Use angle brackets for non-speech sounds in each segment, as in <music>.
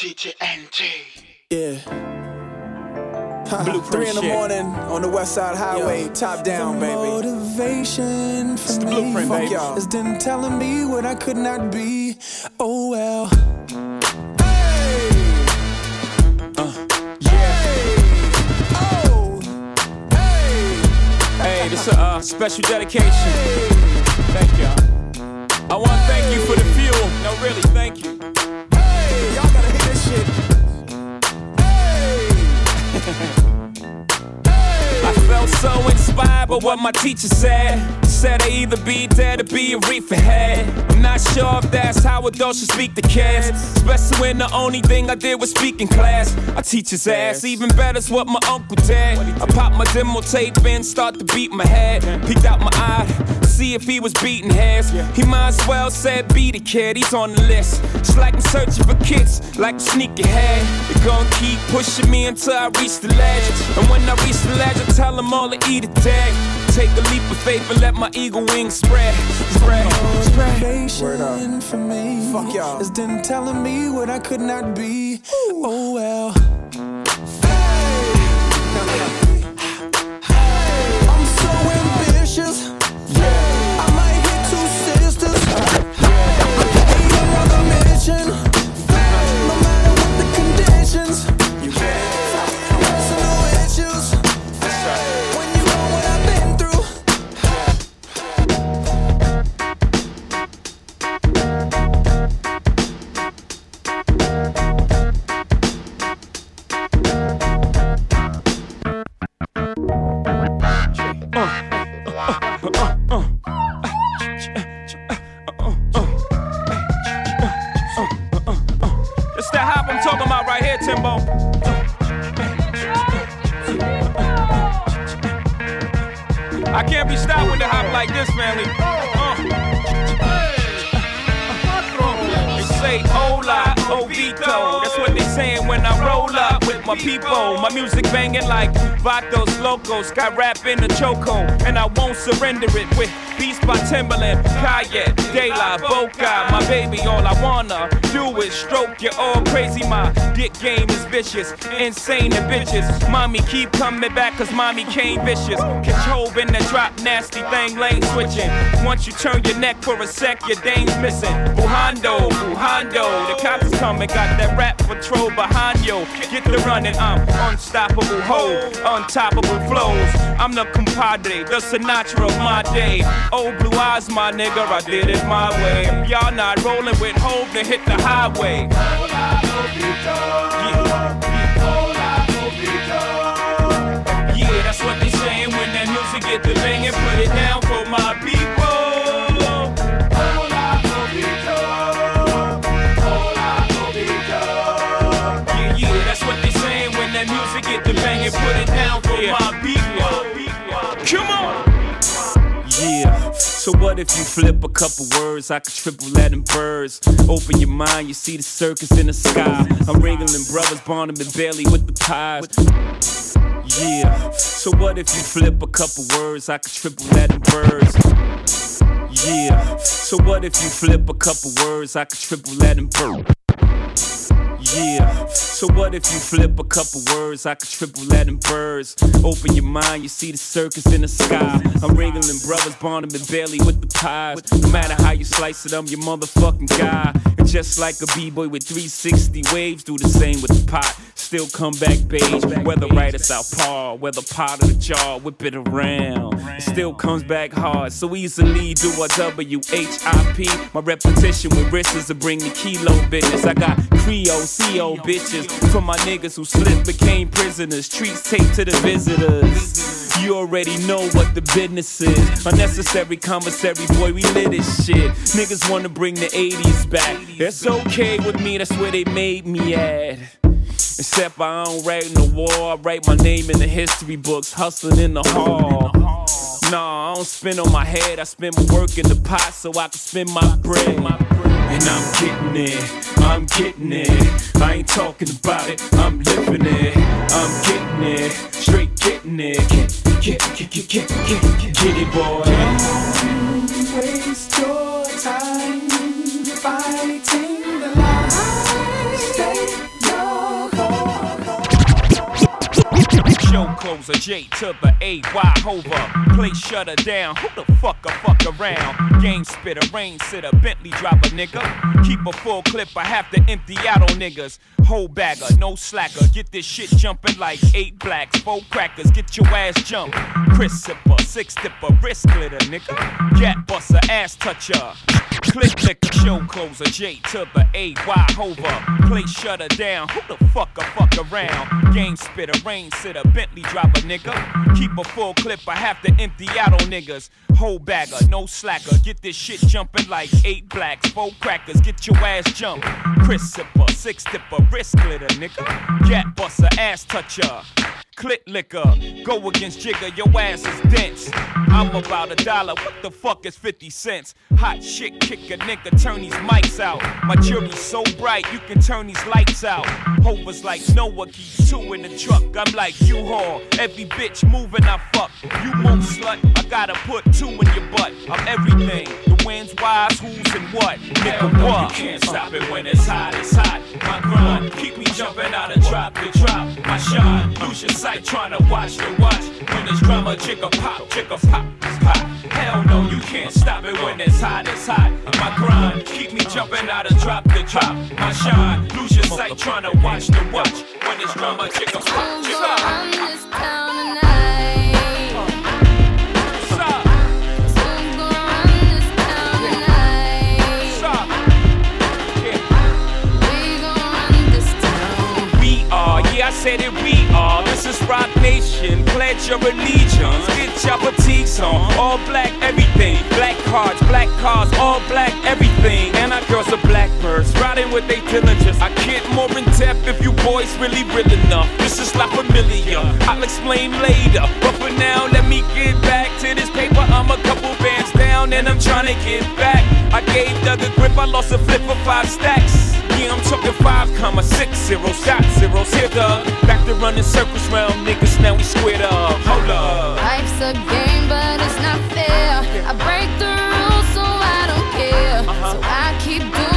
DJ NT. Yeah. Blueprint Three in the shit. morning on the West Side Highway, Yo. top down, the baby. Motivation for the me blueprint, Fuck baby. y'all. is them telling me what I could not be. Oh well. Hey. Yay. Oh, hey. Hey, this a uh, special dedication. Thank y'all. I want to thank you for the fuel. No, really, thank you. Hey, y'all gotta hit this shit. I felt so inspired by what my teacher said. Said I either be dead or be a reefer head. I'm not sure if that's how adults should speak to kids. Especially when the only thing I did was speak in class. I teach his ass, even better's what my uncle did. I pop my demo tape in, start to beat my head. Peeked out my eye, see if he was beating heads. He might as well said be the kid, he's on the list. It's like I'm searching for kids, like a sneaker head. They gon' keep pushing me until I reach the ledge. And when I reach the ledge, I tell them all to eat a tag. Take a leap of faith and let my eagle wings spread. Spread. Motivation for me Fuck y'all. is them telling me what I could not be. Oh well. Hey, I'm so ambitious. My music banging like Vatos Locos. Got rap in the choco, and I won't surrender it with beats by Timbaland, Kayet, De La Boca. My baby, all I wanna do is stroke you all crazy. My dick game is vicious, insane and bitches. Mommy keep coming back, cause mommy came vicious. Control in the drop, nasty thing, lane switching. Once you turn your neck for a sec, your dame's missing. Bujando, Bujando. The cops coming, got that rap patrol behind you. Get the running, I'm unstoppable, ho, untoppable flows. I'm the compadre, the Sinatra of my day. Old blue eyes, my nigga, I did it my way. Y'all not rolling with hope, then hit the highway. Yeah. People. Come on. Yeah, so what if you flip a couple words? I could triple that in birds. Open your mind, you see the circus in the sky. I'm wrangling brothers, Barnum and Bailey with the pies. Yeah, so what if you flip a couple words? I could triple that in birds. Yeah, so what if you flip a couple words? I could triple that in birds. Yeah, so what if you flip a couple words? I could triple that in birds. Open your mind, you see the circus in the sky. I'm wrangling brothers, Barnum and Bailey with the pies. No matter how you slice it, I'm your motherfucking guy. And just like a b-boy with 360 waves, do the same with the pot. Still come back beige, whether right or southpaw, whether pot or the jar, whip it around. It still comes back hard, so easily do a W-H-I-P. My repetition with wrists to bring the kilo business. I got Creole, CO bitches. For my niggas who slipped, became prisoners. Treats taped to the visitors. You already know what the business is. Unnecessary commissary, boy, we lit this shit. Niggas wanna bring the 80s back. It's okay with me, that's where they made me at. Except I don't write in the war, I write my name in the history books, hustling in the hall. Nah, I don't spin on my head, I spend my work in the pot so I can spend my bread. And I'm getting it, I'm getting it. I ain't talking about it, I'm living it. I'm getting it, straight getting it. Get, get, get, get, get, get, get it, boy. Don't waste your time fighting show closer. J to the A, Y Hova. Play shutter down. Who the fuck a fuck around? Game spitter, rain sitter, Bentley driver, nigga. Keep a full clip, I have to empty out on niggas. Whole bagger, no slacker. Get this shit jumping like eight blacks, four crackers. Get your ass jumped. Chris sipper, six dipper, wrist glitter, nigga. Gat buster, ass toucher. Click, click, show closer. J to the A, Y Hova. Play shutter down. Who the fuck a fuck around? Game spitter, rain sitter, Bentley driver, nigga. Keep a full clip, I have to empty out on niggas. Whole bagger, no slacker. Get this shit jumping like eight blacks, four crackers. Get your ass jumped. Chris sipper, six dipper, wrist glitter, nigga. Gat buster, ass toucher. Clit liquor, go against Jigga, your ass is dense. I'm about a dollar, what the fuck is 50 cents? Hot shit, kick a nigga, turn these mics out. My jury's so bright, you can turn these lights out. Hover's like Noah, keep two in the truck. I'm like U-Haul, every bitch moving, I fuck. You move slut, I gotta put two in your butt. I'm everything, the wind's wise, who's and what. Nigga, what? You can't stop it when it's hot, it's hot. My grind, keep me jumping out of drop to drop. My shine, lose your sight trying to watch the watch. When it's drama, chicka pop, chicka pop, pop. Hell no, you can't stop it when it's hot, it's hot. My grind, keep me jumping out of drop to drop. My shine, lose your sight trying to watch the watch. When it's drama, chicka pop, chicka pop. I said it, we are. This is Roc Nation. Pledge your allegiance. Get your fatigues on. All black, everything. Black cards, black cars, all black, everything. And our girls are blackbirds, riding with they diligence. I get more in depth if you boys really real enough. This is not familiar. I'll explain later. But for now, let me get back to this paper. I'm a couple bands down and I'm trying to get back. I gave Doug a grip, I lost a flip for five stacks. Yeah, I'm talking five comma six zero shot zeros here, Doug. Back to running circles round niggas, now we squared up. Hold up. Life's a game, but it's not fair. I break the rules, so I don't care. Uh-huh. So I keep doing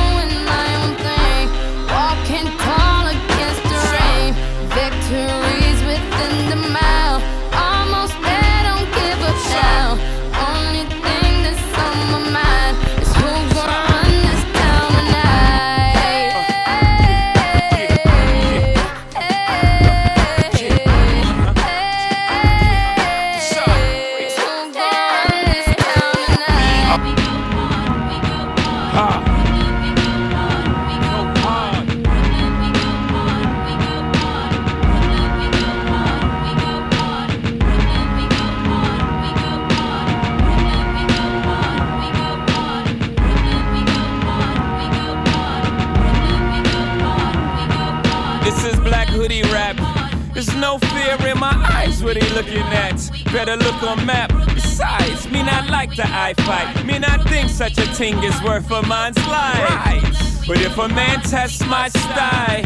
Better look on map. Besides, me not like the eye fight. Me not think such a thing is worth a man's life. But if a man tests my style,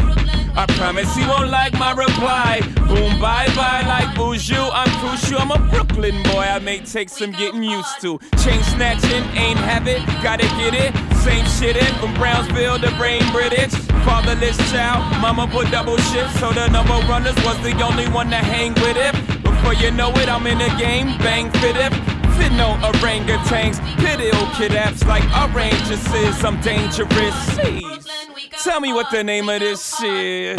I promise he won't like my reply. Boom, bye bye, like Buju. I'm crucial. I'm a Brooklyn boy. I may take some getting used to. Chain snatching, ain't habit, gotta get it. Same shit in from Brownsville to Brain British. Fatherless child, mama put double shift, so the number runners was the only one to hang with it. Before you know it, I'm in the game, bang fit it. Fit no orangutans, pit ill kid apps like arrangers is. I'm dangerous. Jeez. Tell me what the name of this shit.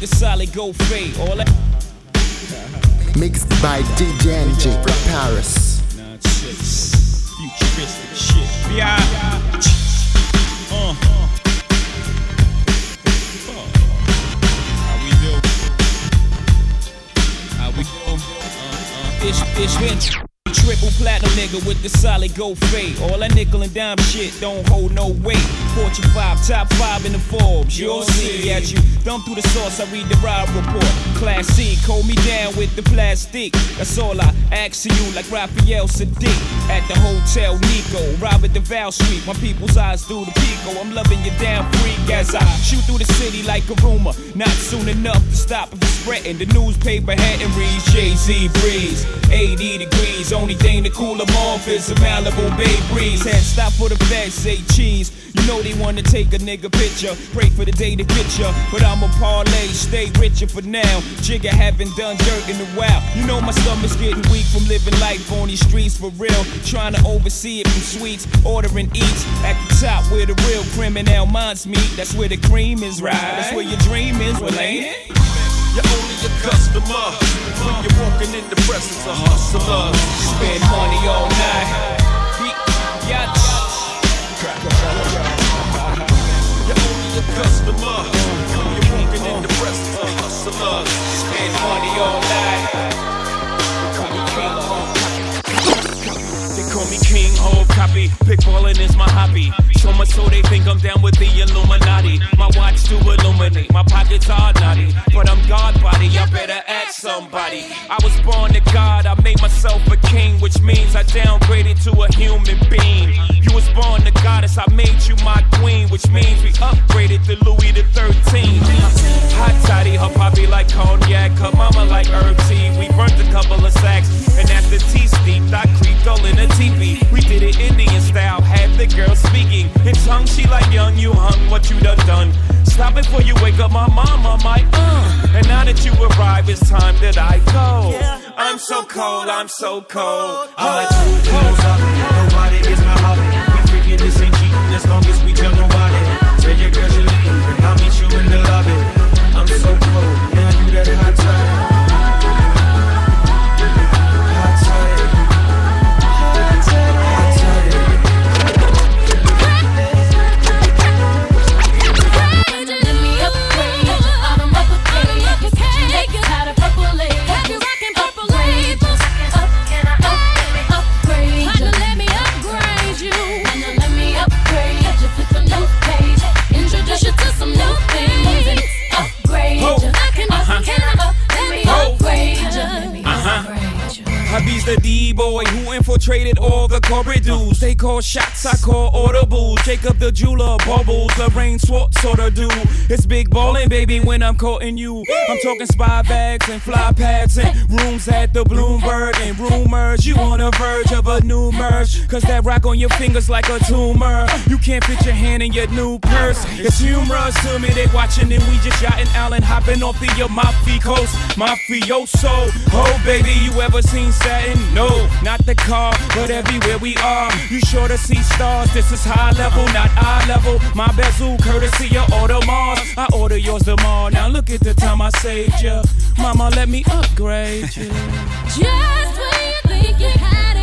The solid gold fade. All that. Mixed by DJ NG from Paris. Futuristic shit. Yeah. Uh. How we do? How we do? Uh, uh. It's been triple platinum nigga with the solid gold fade. All that nickel and dime shit don't hold no weight. Fortune 5, top 5 in the Forbes. You'll see at you. Thumb through the source, I read the ride report. Class C, hold me down with the plastic. That's all I ask of you, like Raphael Saadiq. At the Hotel Nico, Robert DeVal Street. My people's eyes through the Pico. I'm loving you down freak as I shoot through the city like a rumor. Not soon enough to stop if it's spreading. The newspaper heading reads Jay Z breeze. 80 degrees, only thing to cool them off is a Malibu Bay breeze. Had stop for the feds, say cheese. You know they wanna take a nigga picture. Pray for the day to get ya. But I'ma parlay, stay richer for now. Jigga haven't done dirt in a while. You know my stomach's getting weak from living life on these streets for real. Trying to oversee it from sweets, ordering eats. At the top where the real criminal minds meet. That's where the cream is right. That's where your dream is, it? You're only a customer when you're walking in the presence of hustlers. Spend money all night. Be- You're only a customer when you're walking in the presence of hustlers. Spend money all night. King Ho Copy. Pickballing is my hobby. So much so they think I'm down with the Illuminati. My watch to illuminate, my pockets are naughty. But I'm God body, I better ask somebody. I was born to God, I made myself a king, which means I downgraded to a human being. You was born the goddess, I made you my queen, which means we upgraded to Louis the 13th. Hot toddy, her poppy like cognac, her mama like herb tea. We burnt a couple of sacks, and the tea steeped, I creeped all in a teepee. We did it Indian style, had the girl speaking in tongue. She like young, you hung, what you done done. Stop it before you wake up my mama, my uh. And now that you arrive, it's time that I go. I'm so cold, I'm so cold. I'm like, Nobody is my hobby. We freaking this ain't as long as we tell the D-boy infiltrated all the corridors. They call shots, I call audibles. Jacob the jeweler, bubbles, Lorraine Schwartz sorta do. It's big ballin', baby, when I'm courting you. I'm talking spy bags and fly pads and rooms at the Bloomberg and rumors. You on the verge of a new merge. Cause that rock on your fingers like a tumor. You can't fit your hand in your new purse. It's humorous to me, they watching and we just yachting Allen hopping off the Amalfi coast. Mafioso. Oh, baby, you ever seen Saturn? No, not the car, but everywhere we are. You sure to see stars. This is high level, not eye level. My bezel, courtesy of Audemars. I order yours tomorrow. Now look at the time I saved you. Mama, let me upgrade you. Just when you think you had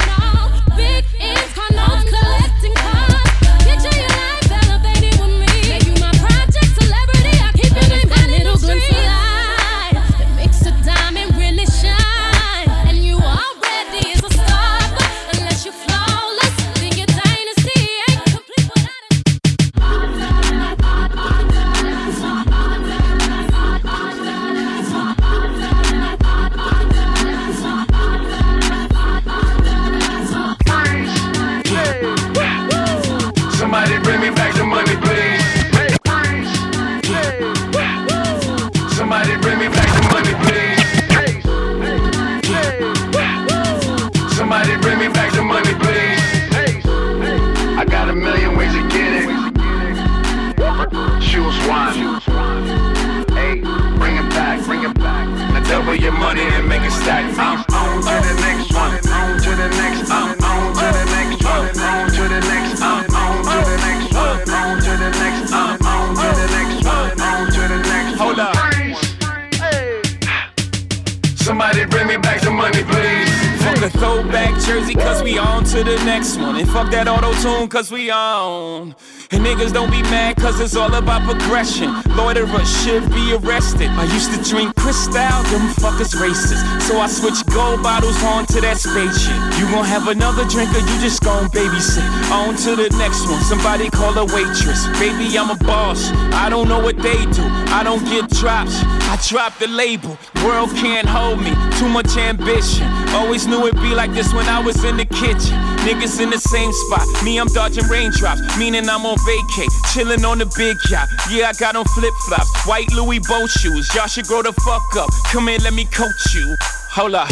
fuck that auto tune, cause we on. And niggas don't be mad, cause it's all about progression. Loiterers should be arrested. I used to drink Cristal, them fuckers racist. So I switched gold bottles on to that spaceship. You gon' have another drink or you just gon' babysit. On to the next one, somebody call a waitress. Baby, I'm a boss. I don't know what they do. I don't get drops. I drop the label. World can't hold me. Too much ambition. Always knew it'd be like this when I was in the kitchen. Niggas in the same spot. Me, I'm dodging raindrops. Meaning I'm on vacay. Chilling on the big yacht. Yeah, I got on flip flops. White Louis boat shoes. Y'all should grow the fuck up. Come here, let me coach you. Hold up.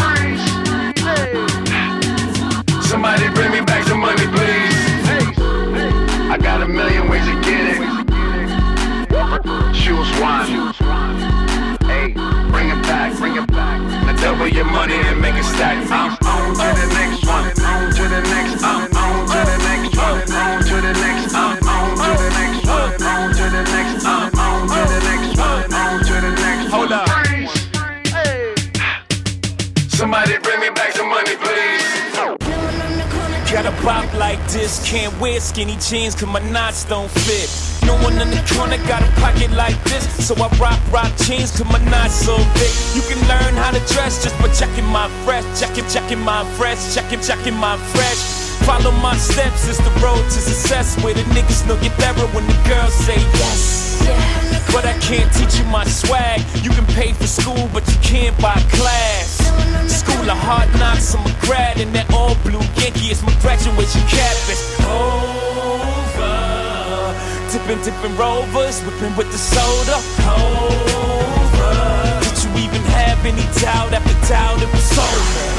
Somebody bring me back some money, please. I got a million ways to get it. Choose one. Back, bring it back. Now double your money and make it stack. I'm on to the next one. On to the next. I'm on to the next one. Got a bop like this, can't wear skinny jeans cause my knots don't fit. No one in the corner got a pocket like this, so I rock rock jeans cause my knots so big. You can learn how to dress just by checking my fresh, checking checking my fresh, checking checking my fresh. Follow my steps, it's the road to success where the niggas know get better when the girls say yes. But I can't teach you my swag. You can pay for school, but you can't buy class. School of hard knocks, I'm a grad in that all blue Yankee. It's my graduation cap. It's over. Dipping, dipping rovers, whipping with the soda. Over. Did you even have any doubt after doubt it was over?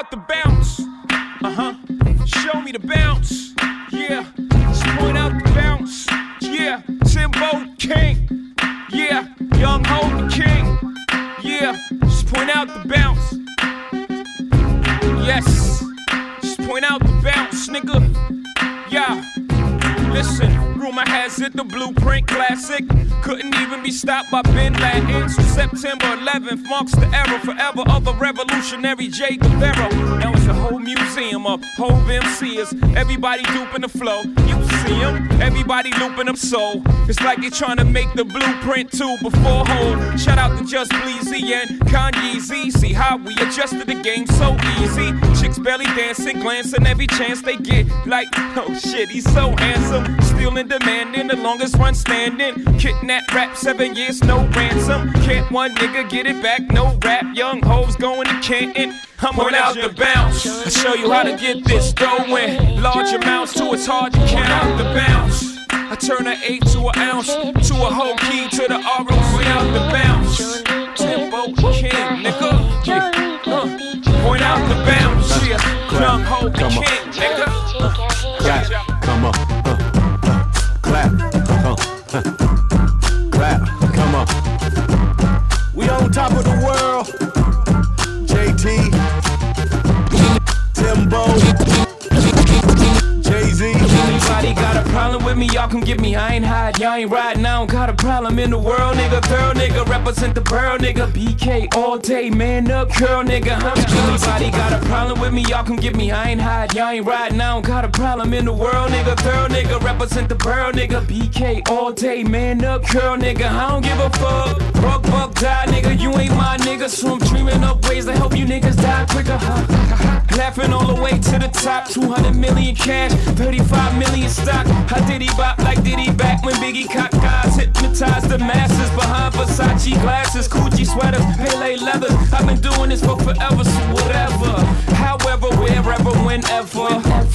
Out the bounce. Uh huh. Show me the bounce. Yeah. Just point out the bounce. Yeah. Timbo King. Yeah. Young Ho the King. Yeah. Just point out the bounce. Yes. Just point out the bounce, nigga. Yeah. Listen, rumor has it the blueprint classic couldn't even be stopped by Bin Laden. So September 11th marks the era forever of the revolutionary J. Guevara. Now it's a whole museum of Hove MCs. Everybody duping the flow. You see them, everybody looping them so. It's like they trying to make the blueprint too before Hove. Shout out to Just Bleezy and Kanye Z. See how we adjusted the game so easy. Chicks belly dancing, glancing every chance they get. Like, oh shit, he's so handsome. Still in demand in the longest run standing. Kidnap rap, seven years, no ransom. Can't one nigga get it back, no rap. Young hoes going to Canton. I'm on out the bounce. I show you how to get this in large amounts to it's hard to count out the bounce. I turn an eight to an ounce, to a whole key to the ROC out the bounce. Timbo King, nigga. Yeah. Uh, point out the bounce, yeah. Young ho king, me, y'all can get me. I ain't hide, y'all ain't riding. I don't got a problem in the world, nigga. Girl, nigga, represent the pearl, nigga. BK all day, man up, curl, nigga. Huh? Anybody got a problem with me, y'all can get me. I ain't hide, y'all ain't riding. I don't got a problem in the world, nigga. Girl, nigga, represent the pearl, nigga. BK all day, man up, curl, nigga. I don't give a fuck. Broke, buck, die, nigga. You ain't my nigga, so I'm dreaming up ways to help you niggas die quicker. Laughing all the way to the top. 200 million cash, 35 million stock. How did he bop like diddy back when Biggie cock guys hypnotized the masses behind Versace glasses, Gucci sweaters, Pele leathers. I've been doing this for forever, so whatever. However, wherever, whenever,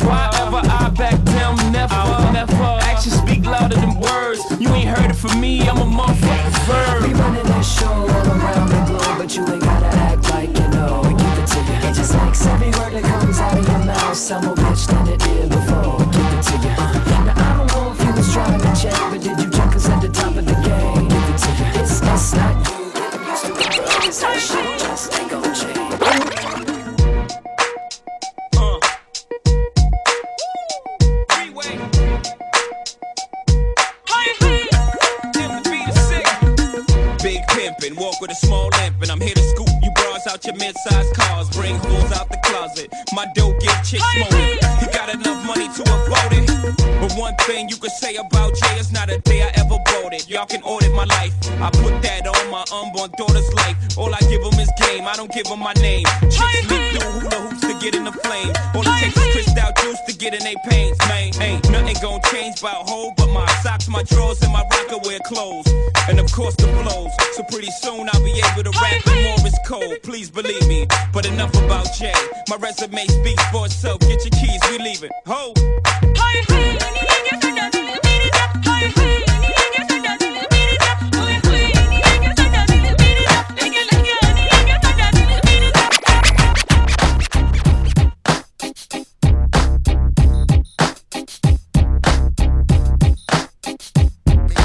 why ever I back down, never. never. Actions speak louder than words. You ain't heard it from me, I'm a motherfucking We verb. running that show all around the globe, but you ain't I'm a bitch than it is before. Give it to you. Now I don't want feelings trying to check, but did you check us at the top of the game? Give it to you. It's us, not you. That used to be brothers. That shit just ain't gon' change. Uh. walk with a small lamp, and I'm here to school out your mid-sized cars, bring fools out the closet. My dough give chicks smoking. He got enough money to afford it. But one thing you can say about Jay is not a day I ever bought it. Y'all can audit my life. I put that on my unborn daughter's life. All I give them is game. I don't give them my name. Chicks leap through hula hoops to get in the flame. All it takes is crystal juice to get in they pains, man. Ain't nothing gonna change about hoe but my socks, my drawers, and my Rocawear clothes. And of course the flows. So pretty soon I'll be able cold. Please believe me. But enough about Jay. My resume speaks for itself. Get your keys, we leaving. Ho!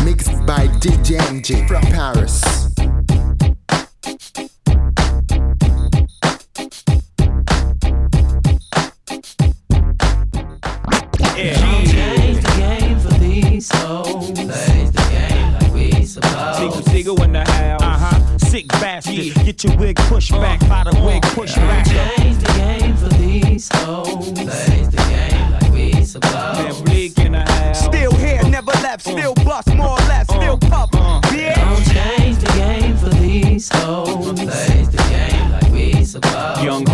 Mixed by DJ MJ Sick bastard. Get your wig pushed back. By the wig pushed back. Change the game for these hoes. Plays the game like we supposed. Man, bleak in the house. Still here, never left. Uh. Still bust, more or less. Still uh. puff. Uh. Bitch. Don't change the game for these hoes. Plays the game like we supposed. Young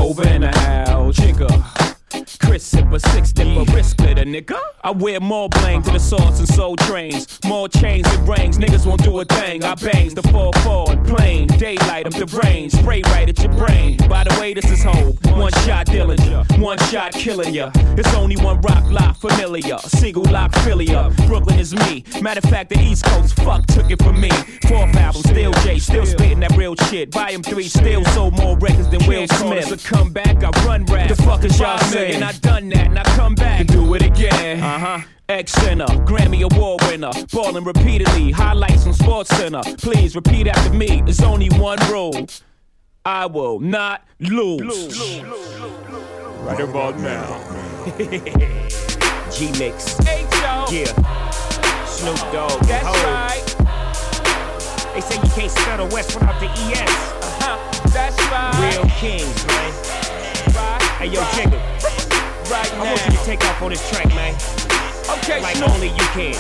Sipper, six dipper, wrist splitter, nigga. I wear more bling to the sauce and soul trains. More chains and rings, niggas won't do a thing. I bangs the 4-4 and plain. Daylight up the brain, spray right at your brain. By the way, this is hope. One shot dealing ya, one shot killing ya. It's only one rock lock familiar. Single lock Philia. Brooklyn is me. Matter of fact, the East Coast fuck took it from me. Fourth album, still J, still spitting that real shit. Volume 3, still sold more records than Will Smith. A comeback, I run rap. The fuck is y'all saying? I done that, and I come back and do it again. Uh huh. X Center, Grammy Award winner, ballin' repeatedly, highlights on Sports Center. Please repeat after me. There's only one rule. I will not lose. Right about now. <laughs> G Mix. Yeah. Snoop Dogg. That's Ho. right. They say you can't spell the West without the ES. Uh-huh. That's right. Real kings, man. Right. Hey, yo, Jigga. Right I want you to take off on this track, man. Okay, Like Snoop. only you can.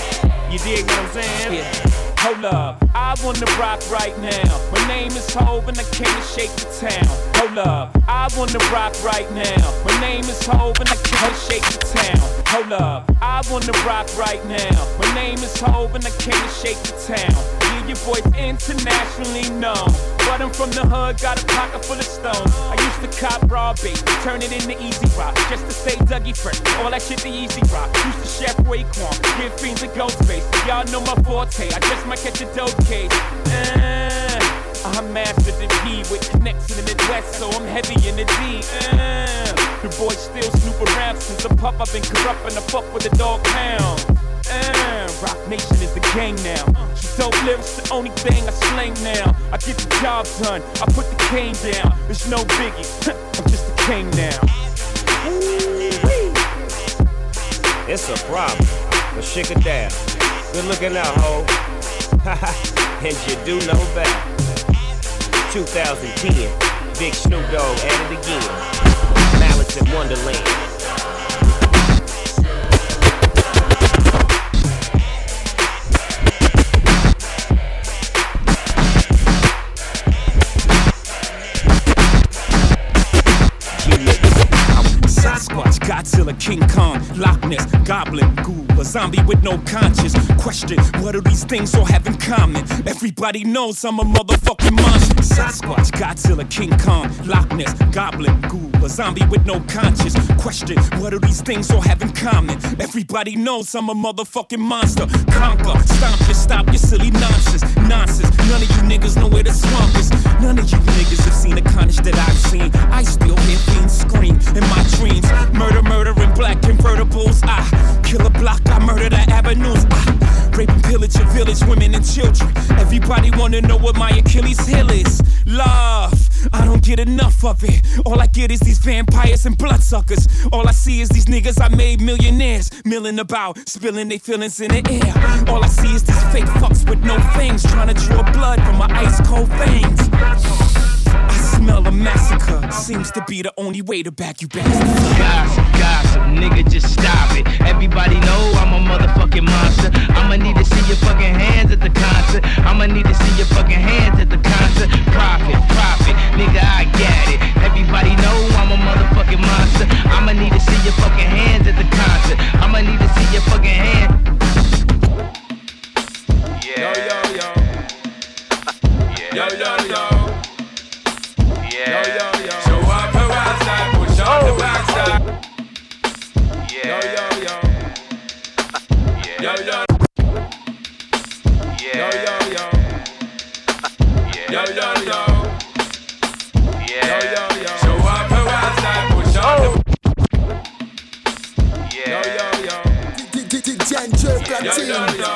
You dig what I'm saying? Yeah. Hold up, I wanna rock right now. My name is Hov and I came to shake the town. Hold up, I wanna rock right now. My name is Hov and I came to shake the town. Hold up, I wanna rock right now. My name is Hov and I came to shake the town. Yeah, your boy's internationally known. But I'm from the hood, got a pocket full of stones. I used to cop raw bait, turn it into easy rock. Just to stay Dougie fresh, all that shit the easy rock. Used to chef Raekwon, give fiends a ghost face. Y'all know my forte, I just might catch a dope case. Uh, I mastered the P with connection in the West, so I'm heavy in the D. Uh, the boy still snoop around since a pup. I've been corrupt and fuck with the dog pound. Uh, Roc Nation is the gang now. Dope lyrics, the only thing I slang now. I get the job done, I put the cane down. There's no biggie, <laughs> I'm just a king now. It's a problem, but shake it down. Good looking out, ho. <laughs> and you do know that. 2010, Big Snoop Dogg at it again. Malice in Wonderland. Godzilla, King Kong, Loch Ness, Goblin, Ghoul, a zombie with no conscience. Question, what do these things all have in common? Everybody knows I'm a motherfucking monster. Sasquatch, Godzilla, King Kong, Loch Ness, Goblin, Ghoul, a zombie with no conscience. Question, what do these things all have in common? Everybody knows I'm a motherfucking monster. Conquer, stomp you, stop your silly nonsense. Nonsense, none of you niggas know where the swamp is. None of you niggas have seen the carnage that I've seen. I still hear fiends scream in my dreams. Murder, murder in black convertibles. Ah. I kill a block, I murder the avenues. I rape and pillage your village, women and children. Everybody wanna know what my Achilles heel is. Love, I don't get enough of it. All I get is these vampires and bloodsuckers. All I see is these niggas I made millionaires, milling about, spilling their feelings in the air. All I see is these fake fucks with no fangs, trying to draw blood from my ice cold. I smell a massacre. Seems to be the only way to back you bastards. Gossip, gossip, nigga, just stop it. Everybody know I'm a motherfucking monster. I'ma need to see your fucking hands at the concert. I'ma need to see your fucking hands at the concert. Profit, profit, nigga, I got it. Everybody know I'm a motherfucking monster. I'ma need to see your fucking hands at the concert. I'ma need to see your fucking hands. Yeah. Yo, yo, yo. Yo, yo, yo. Yeah. Yo, yo, yo. Show up the right side, push on the oh. back side. Yeah. Yo, yo, yo. Yeah. Yo, yo. Yeah. Yo, yo, yo. Yeah. Yo, yo, yo. Yeah. Yo, yo, yo. Show up the right side, push on the oh. Yeah. Yo, yo, yo. DJ Yo, yo, yo.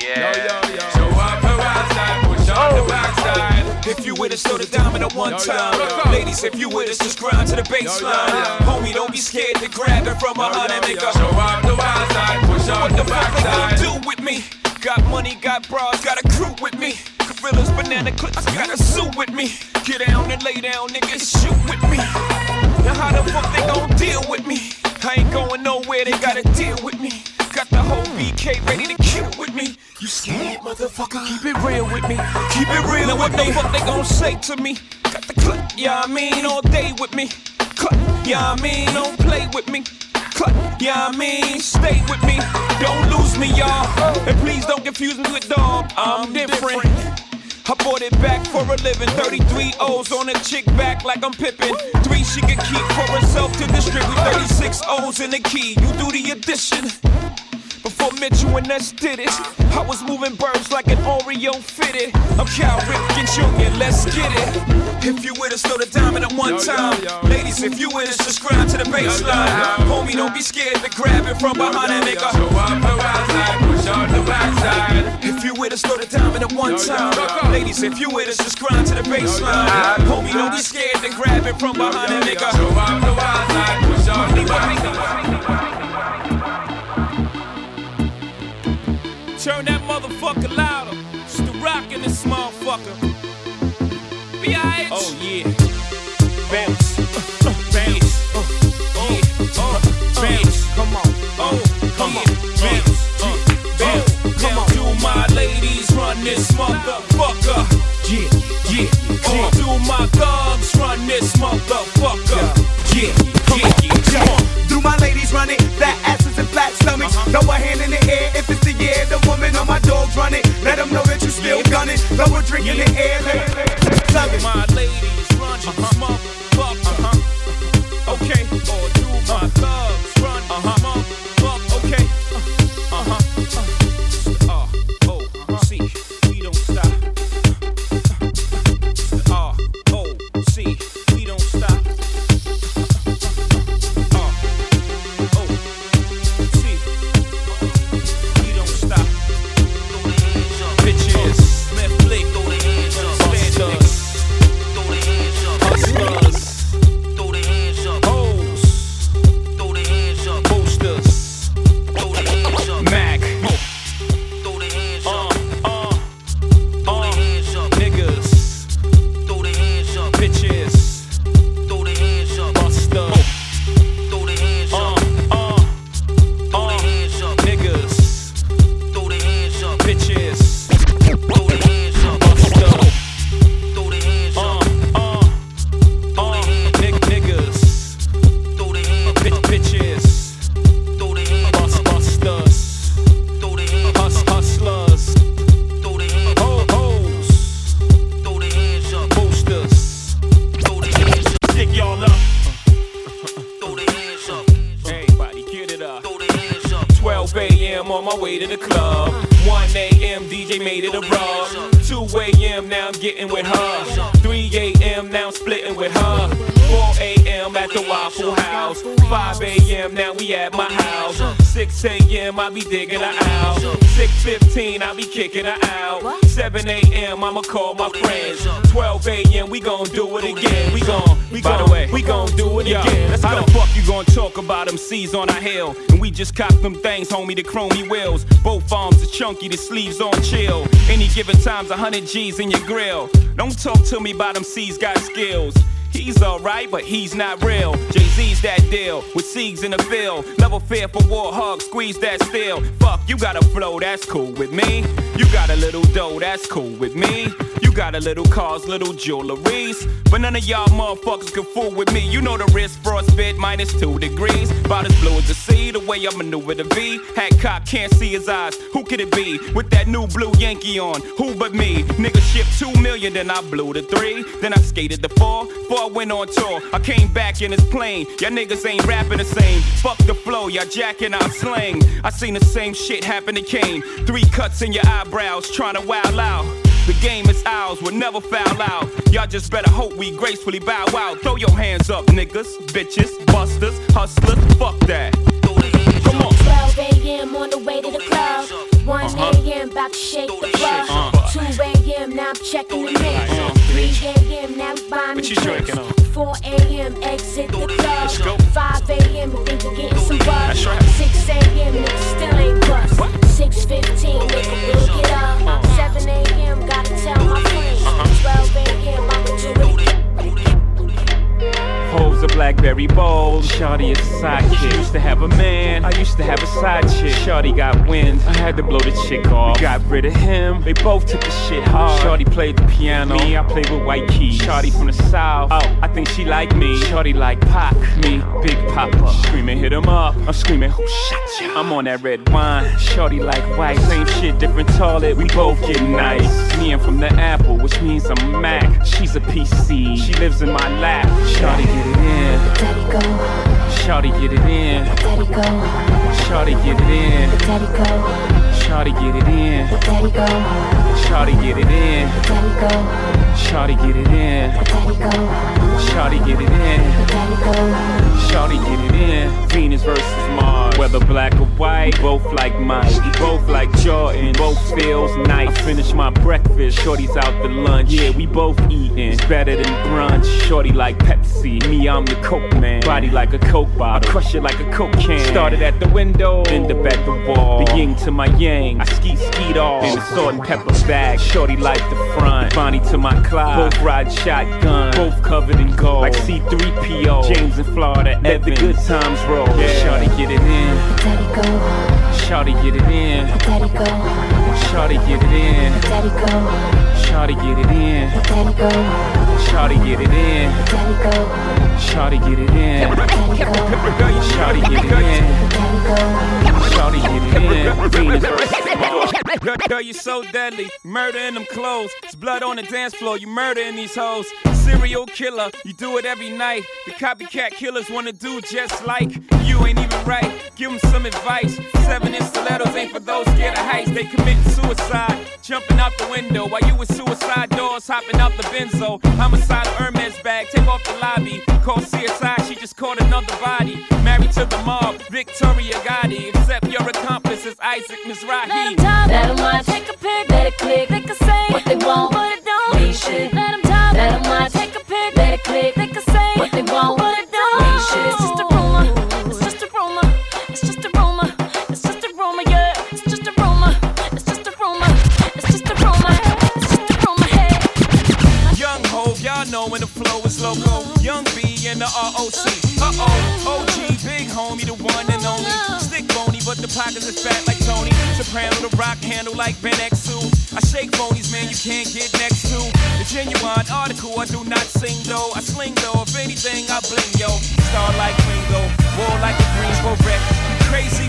Yeah. Yo, yo, yo. Show up the right side, push on the oh. backside. If you with us, throw the diamond at one time. Ladies, if you with us, just grind to the baseline. Homie, don't be scared to grab it from behind and make a Show up the wild side, push on the backside. do with me. Got money, got bras, got a crew with me. Gorillas, banana clips, got a suit with me. Get down and lay down, niggas, shoot with me. Now how the fuck they gon' deal with me? I ain't going nowhere, they gotta deal with me. Got the whole BK ready to kill with me. You scared, motherfucker? Keep it real with me. Keep it real now what the fuck they gon' say to me? Got the clip, yeah I mean, all day with me. Clip, yeah I mean, don't play with me. Clip, yeah I mean, stay with me. Don't lose me, y'all. And please don't confuse me with dog. I'm different. I bought it back for a living. 33 O's on a chick back like I'm Pippen. Three she could keep for herself to distribute. 36 O's in the key. You do the addition. Before Mitchell and Ness did it, I was moving birds like an Oreo fitted. I'm Cal Ripken Jr., let's get it. If you with us, throw the diamond at one Yo, yo, time. yo. Ladies, if you with us, subscribe to the baseline. Homie, don't be scared to grab it from behind and make a. Show up the wild side, push on the backside. If you with us, throw the diamond at one Yo, yo, time. yo. Ladies, if you with us, grind to the baseline. Homie, don't be scared to grab it from behind and make a. Show up the wild side, push on the backside. Turn that motherfucker louder. It's the rock in this motherfucker. B.I.H. Oh, yeah. Bounce. Uh, uh, bounce. Uh, yeah. Uh, bounce. Come on. Oh, come on. Bounce. Uh, bounce. Come on. Do my ladies run this motherfucker? Yeah, yeah. Uh, do my thugs run this motherfucker? Yeah, yeah, yeah. Come on. Do my ladies run it? Flat asses and flat stomachs. Throw a hand in the air if it's the year. The woman on my dogs run it. Let them know that you still gunning. Throw a drink in the air. Let, let, let, it. My ladies run this motherfucker. Uh-huh. Okay, DJ made it a rub. 2 a.m. now I'm getting with her. 3 a.m. now I'm splitting with her. 4 a.m. at the Waffle House. 5 a.m. now we at my house. 6 a.m. I be digging her out. 6:15 I be kicking her out. 7 a.m. I'ma call my friends. 12 a.m. we gon' do it again. We gon' we By gon' the way, we gon' do it Yo, again. Let's how go. the fuck you gonna talk about them C's on our hill? And we just cop them things, homie, the chromey wheels. Both arms are chunky, the sleeves on chill. Any given time's a hundred G's in your grill. Don't talk to me about them C's got skills. He's alright, but he's not real. Jay Z's that deal with Siegs in the field. Level fear for war hug, squeeze that steel. Fuck, you got a flow, that's cool with me. You got a little dough, that's cool with me. You got a little cars, little jewelries. But none of y'all motherfuckers can fool with me. You know the risk, frostbit minus two degrees. About as blue as the sea, the way I maneuver the V. Hat cop can't see his eyes. Who could it be? With that new blue Yankee on. Who but me? Nigga shipped two million, then I blew the three. Then I skated the four. I went on tour, I came back in his plane. Y'all niggas ain't rapping the same. Fuck the flow, y'all jacking out slang. I seen the same shit happen to Kane. Three cuts in your eyebrows, trying to wow out. The game is ours, we'll never foul out. Y'all just better hope we gracefully bow out. Throw your hands up, niggas, bitches, busters, hustlers, fuck that. Come on. 12 a.m. on the way to the club. 1 Uh-huh. a.m. about to shake the club. 2 a.m. now I'm checking the mix. 3 a.m. now we buying you drinks. on? 4 a.m. exit the club. 5 a.m. we think we're getting some buzz. That's right. 6 a.m. niggas still ain't bust. 6.15 nigga we'll get up. Uh-huh. 7 a.m. gotta tell my friends. 12 a.m. I'ma do it. Hoes a BlackBerry Bold. Shawty is a sidekick. Used to have a man. I used to have a side chick. Shawty got wind. I had to blow the chick off. We got rid of him. They both took the shit hard. Shawty played the piano. Me, I played with white keys. Shawty from the south. Oh, I think she like me. Shawty like Pac. Me, Big Papa. Screaming, hit him up. I'm screaming, who shot you? I'm on that red wine. Shawty like white. Same shit, different toilet. We both get nice. Me, I'm from the Apple, which means I'm Mac. She's a PC. She lives in my lap. Shawty Shawty get it in. Daddy go, Shawty get it in. daddy go, Shawty get it in. daddy go, Shawty get it in. daddy go, Shawty get it in. daddy go. Shawty get it in. Venus versus Mars. Whether black or white, both like Mike. Both like Jordan. Both feels nice. I finish my breakfast. Shorty's out to lunch. Yeah, we both eating. It's better than brunch. Shorty like Pepsi. Me, I'm the Coke man. Body like a Coke bottle. I crush it like a Coke can. Started at the window. End up at the wall. The yin to my yang. I ski skied off. In a salt and pepper bag. Shorty like the front. Bonnie to my Clyde. Both ride shotgun. Both covered in gold. Like C3PO. James in Florida. Let the good times roll. Yeah. Shorty get it in. Daddy go, Shorty get it in. daddy go, Shorty get it in. daddy go, Shorty get it in. daddy go, Shorty get it in. daddy go, Shorty get it in. daddy go, Shorty get it in. daddy go. Shorty get it in. Venus versus Mars. Girl, girl, you so deadly. Murder in them clothes. It's blood on the dance floor. You murder in these hoes. Serial killer. You do it every night. The copycat killers wanna do just like you. Ain't even right. Give them some advice. Seven inch stilettos ain't for those scared of heights. They commit suicide. Jumping out the window while you with suicide doors hopping out the benzo. Homicidal Hermes bag. Take off the lobby. Call CSI. She just caught another body. Married to the mob. Victoria Gotti. Except your accomplice is Isaac Mizrahi. Let 'em talk, let 'em watch, take a pic, let it click, they can say what they want, but it don't mean shit. Let 'em talk, let 'em watch, take a flow is loco. Young B in the ROC. Uh oh, OG, big homie, the one and only. Stick bony, but the pockets are fat like Tony. Soprano, the rock handle like Ben X2. I shake phonies, man, you can't get next to. The genuine article, I do not sing though. I sling though, if anything, I bling yo. Star like Ringo, war like a Greensboro wreck. Crazy,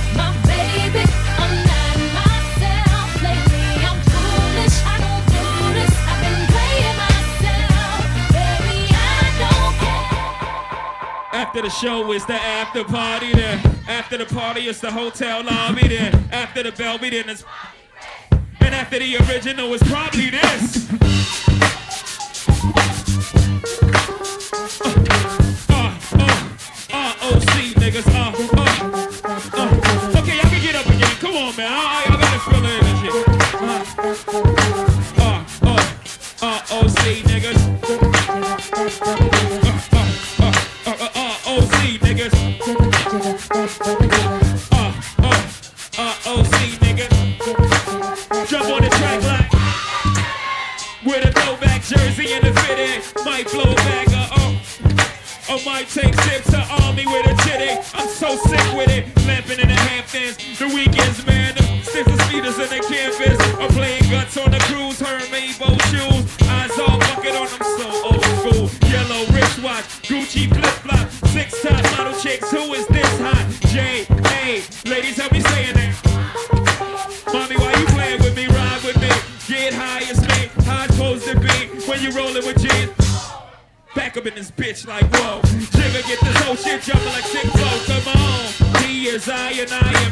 After the show is the after party then. After the party is the hotel lobby then. After the bell, we then it's And after the original is probably this. Uh, uh, uh, uh ROC niggas, uh. bitch like whoa. Jigga get this whole shit jumping like sick flow. Come on. He is I and I am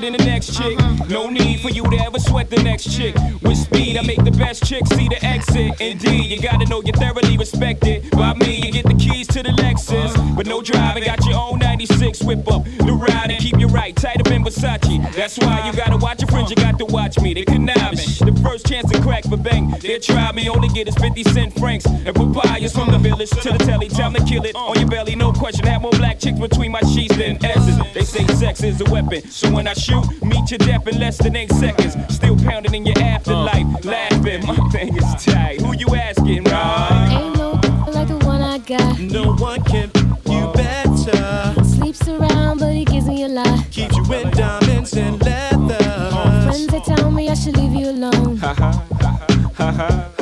faster than the next chick. No need for you to ever sweat the next chick. With speed, I make the best chick see the exit. Indeed, you gotta know you're thoroughly respected. By me, you get the keys to the Lexus. But no driving, got your own 96 whip up. The ride and keep you right, tight up in Versace. That's why you gotta watch your friends, you got to watch me. They conniving. The first chance they try me, only get is 50 cent francs. And papayas from the village to the telly, time to kill it. On your belly, no question. Have more black chicks between my sheets than S's. They say sex is a weapon, so when I shoot, meet your death in less than eight seconds. Still pounding in your afterlife, uh. laughing. My thing is tight. Who you asking, right? Ain't no like the one I got. No one can you better. Sleeps around, but he gives me a lot. Keeps you in diamonds and leather. Friends they tell me I should leave you alone. Tell <laughs>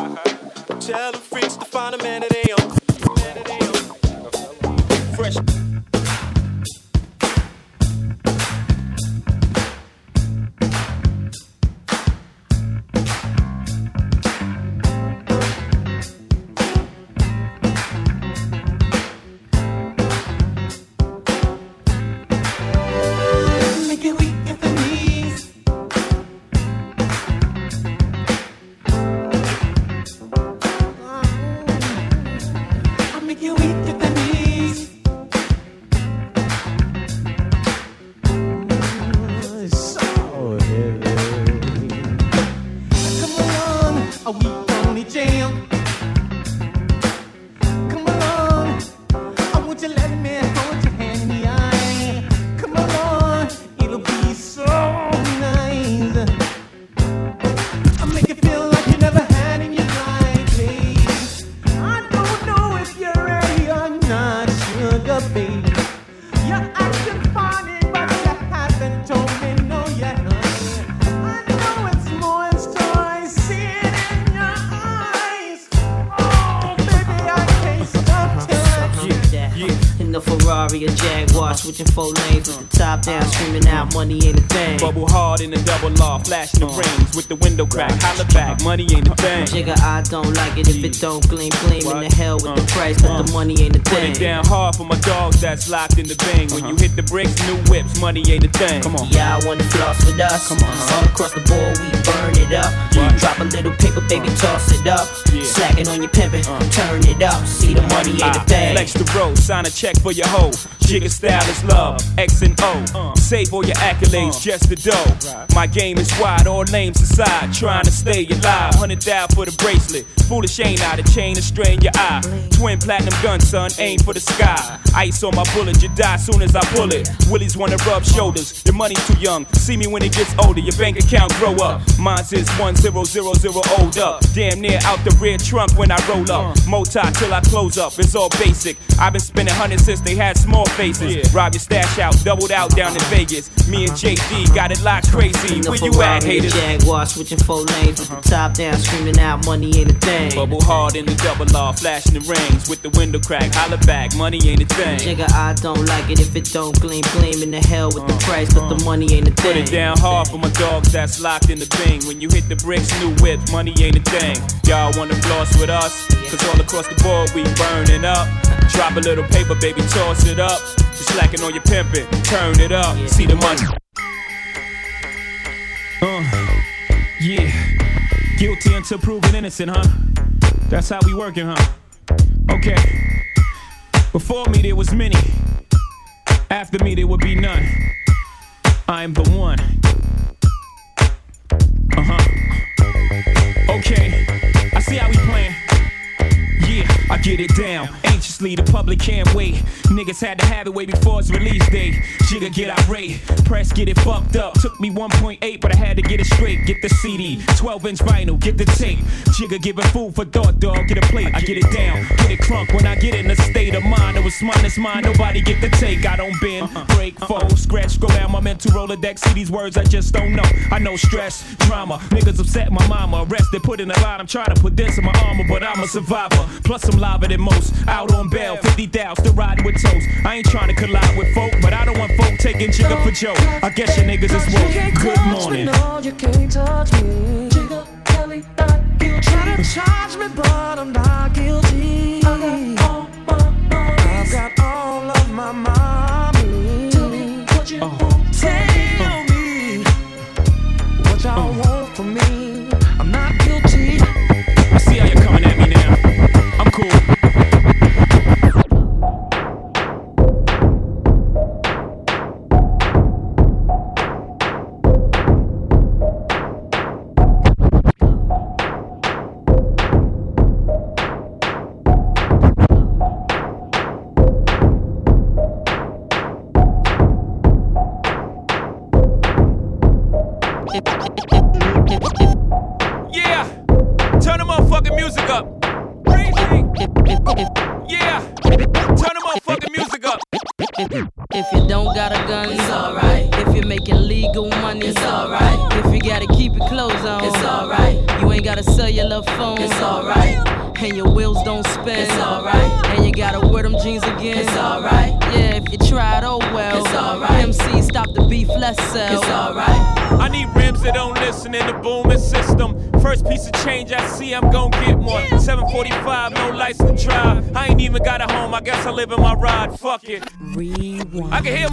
Or Jaguar, switching four lanes with the top down, screaming out, money ain't a thing. Bubble hard in the double law, flashing the rings with the window crack. Holla back, money ain't a thing. Jigga, I don't like it if it don't gleam, gleam in the hell with the price, but the uh-huh. money ain't a Put thing. it down hard for my dogs that's locked in the bang. When you uh-huh. hit the bricks, new whips, money ain't a thing. Come on. Yeah, I wanna floss with us. Come on, all across the board, we burn it up. Drop a little paper, baby, uh. toss it up. Slacking on your pimpin', uh. turn it up. See the money ain't a I thing. Flex the road, sign a check for your hoe. Jigga style is love, X and O. Save all your accolades, uh. just the dough. My game is wide, all names aside. Trying to stay alive, hundred down for the bracelet. Foolish ain't out, a chain to strain your eye. Twin platinum gun, son, aim for the sky. Ice on my bullet, you die soon as I pull it. Willies wanna rub shoulders, your money's too young. See me when it gets older, your bank account grow up. Mine's is 1000 old up. Damn near out the rear trunk when I roll up. Uh. Moti till I close up, it's all basic. I've been spending hundreds since they had small faces. Rob your stash out, doubled out down in Vegas. Me and JD got it locked crazy. Where you at, haters? Jaguar, switching four lanes with the top down, screaming out, money ain't a thing. Bubble hard in the double law, flashing the rings with the window crack. Holla back, money ain't a thing. Nigga, I don't like it if it don't gleam, gleam in the hell with the uh-huh. price, but the uh-huh. money ain't a thing. Put it down hard for my dogs that's locked in the bing. When you hit the bricks, new whip, money ain't a thing. Y'all wanna floss with us? Cause all across the board we burning up. Drop a little paper, baby, toss it up. You slacking on your pimpin', turn it up. See the money. Uh, yeah. Guilty until proven innocent, huh? That's how we working, huh? Okay. Before me there was many. After me there would be none. I am the one. Uh huh. Okay, I get it down. Anxiously, the public can't wait. Niggas had to have it way before its release date. Jigga get irate, press get it fucked up. Took me 1.8, but I had to get it straight. Get the CD, 12 inch vinyl, get the tape. Jigga giving food for thought, dog. Get a plate, I get it down. Get it crunk when I get in a state of mind. It was mine, it's mine. Nobody get the take. I don't bend, uh-huh. break, uh-huh. fold, scratch, scroll down my mental Rolodex. See these words I just don't know. I know stress, drama. Niggas upset my mama. Arrested, put in a line. I'm trying to put this in my armor, but I'm a survivor. Plus, I'm liver than most. Out on bail, 50 down, still riding with toes. I ain't trying to collide with folk, but I don't want folk taking jigga for Joe. I guess your niggas is woke. Good morning. No, you can't touch me. Jigga, Kelly, not guilty. Try to charge me, but I'm not guilty.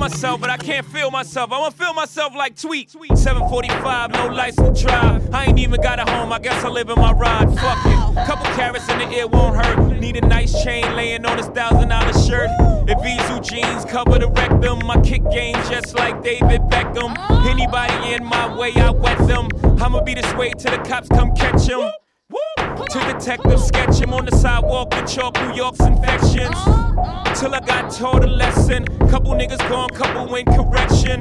Myself, but I can't feel myself. I wanna feel myself like Tweet. 745, no license to drive. I ain't even got a home, I guess I live in my ride. Fuck it. Couple carats in the ear won't hurt. Need a nice chain laying on this thousand dollar shirt. Evisu jeans cover the rectum, my kick game just like David Beckham. Anybody in my way, I wet them. I'ma be this way till the cops come catch him. To detective sketch him on the sidewalk with chalk New York's infections. Till I got taught a lesson. Couple niggas gone, couple in correction.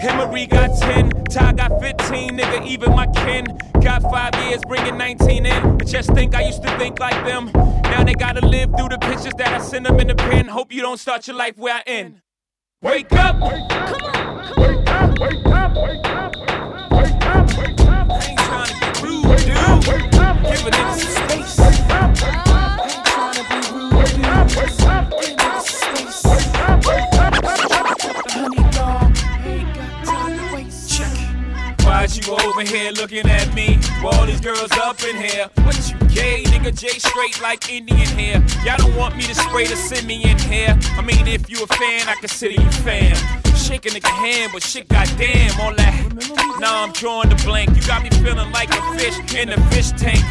Emery got 10, Ty got 15, nigga, even my kin. Got five years, bringing 19 in. But just think I used to think like them. Now they gotta live through the pictures that I send them in the pen. Hope you don't start your life where I end. Wake up! Wake up! Wake up! Wake up! Wake up! Got time to waste. Check. Why'd you over here looking at me? All these girls up in here. What you gay, nigga? J straight like Indian hair. Y'all don't want me to spray the simian hair. I mean, if you a fan, I consider you fan. Shake a nigga hand, but shit, goddamn, all that. Nah, I'm drawing the blank. You got me feeling like a fish in a fish tank.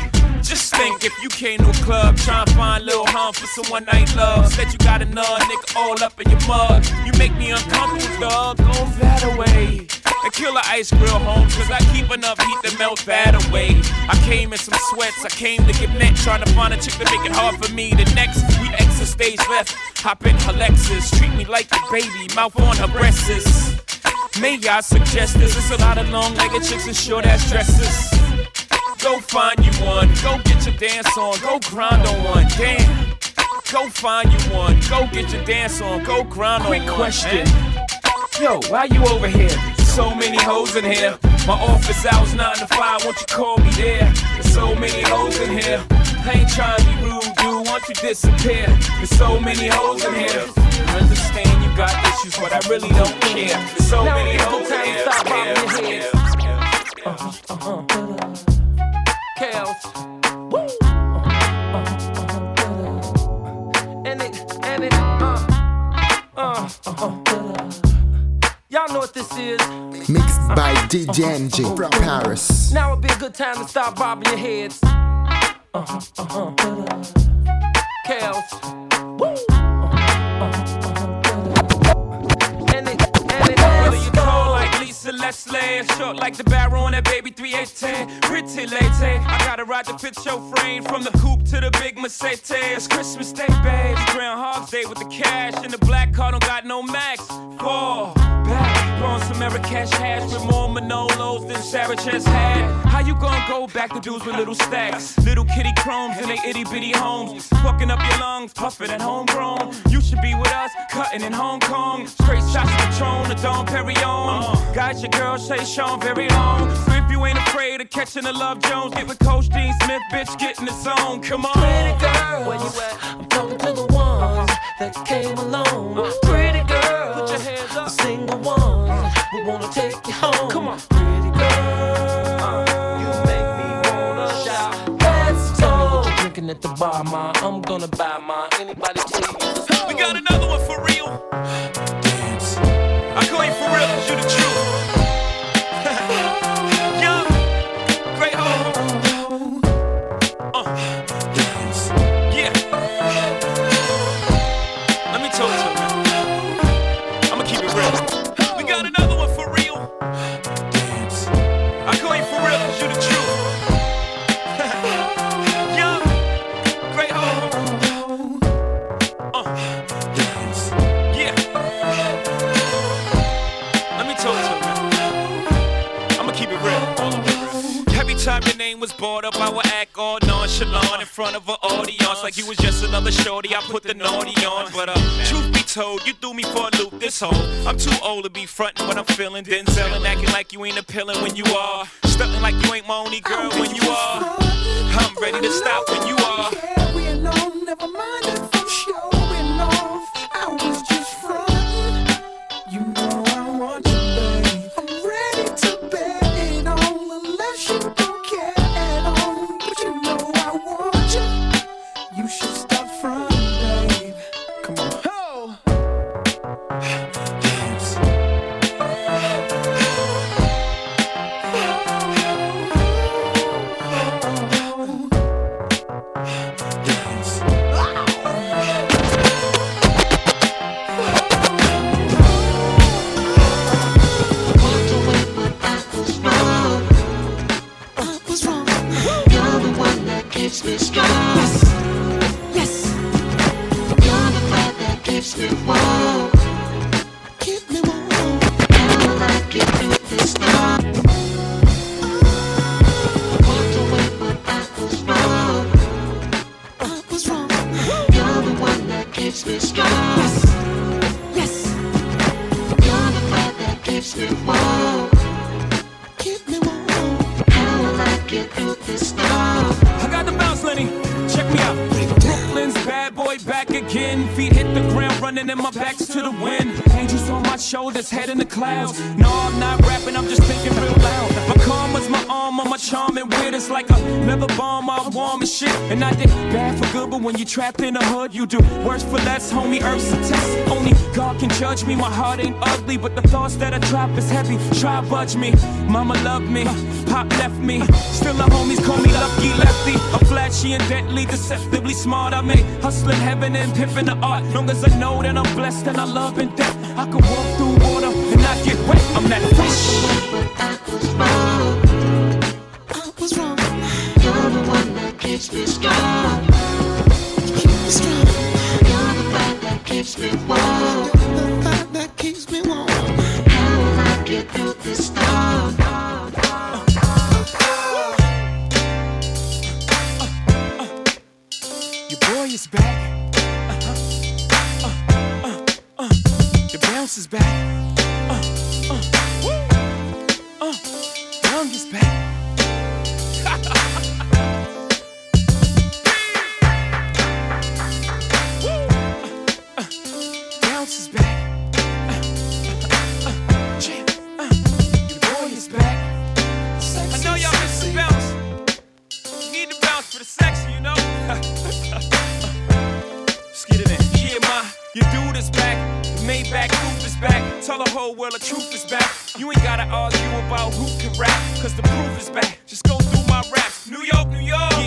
Just think if you came to a club, trying to find a little hum for some one night love. Said you got another nigga all up in your mug. You make me uncomfortable, dog. Go that away. And kill the ice grill home, cause I keep enough heat to melt that away. I came in some sweats, I came to get net, trying to find a chick to make it hard for me. The next, we exit stage left, hop in her Lexus, treat me like a baby, mouth on her breasts. May I suggest this? It's a lot of long legged chicks and short ass dresses. Go find you one, go get your dance on, go grind on one, damn. Go find you one, go get your dance on, go grind on one. Quick question. Yo, why you over here? So many hoes in here. My office hours 9 to 5, won't you call me there? There's so many hoes in here. I ain't trying to be rude, dude, won't you disappear? There's so many hoes in here. I understand you got issues, but I really don't care. There's so Now many hoes in here. stop bobbing your Yeah. Uh-huh, uh-huh. Kels. Woo. And it, and it, uh, uh, uh, Y'all know what this is. Mixed by DJ MJ from Paris. Now would be a good time to stop bobbing your heads. Uh-huh, uh-huh. Kels. Woo. Leslie, or short like the barrel on that baby 318, pretty lady. I gotta ride the fit show frame from the coupe to the big Mercedes. It's Christmas Day, babe. Groundhog's Day with the cash and the black car don't got no max. Fall blowing some Marrakesh hash with more Manolos than just had. How you gonna go back to dudes with little stacks? Little kitty chromes in they itty bitty homes, fucking up your lungs, puffing at homegrown. You should be with us, cutting in Hong Kong. Straight shots of Patron, the Dom Perignon. Got your girl say Sean very long. So if you ain't afraid of catching the Love Jones, get with Coach Dean Smith, bitch, get in the zone. Come on. Pretty girl, where you at? I'm talking to the ones that came alone. Ma? I'm gonna buy mine. Anybody front of an audience like you was just another shorty. I put the naughty on, but uh, truth be told, You threw me for a loop, this hoe. I'm too old to be frontin' what I'm feeling. Denzel and acting like you ain't appealing when you are. Stuntin' like you ain't my only girl when you are. I'm ready to stop when you are. Carrying on, never mind and I did bad for good, but when you trapped in the hood, you do worse for less, homie. Earth's a test. Only God can judge me. My heart ain't ugly, but the thoughts that I drop is heavy. Try budge me. Mama loved me, Pop left me. Still the homies call me lucky lefty. I'm flashy and deadly, deceptively smart. I make hustling heaven and pimping the art. Long as I know that I'm blessed and I love and death. I can walk through water and not get wet. I'm that fresh.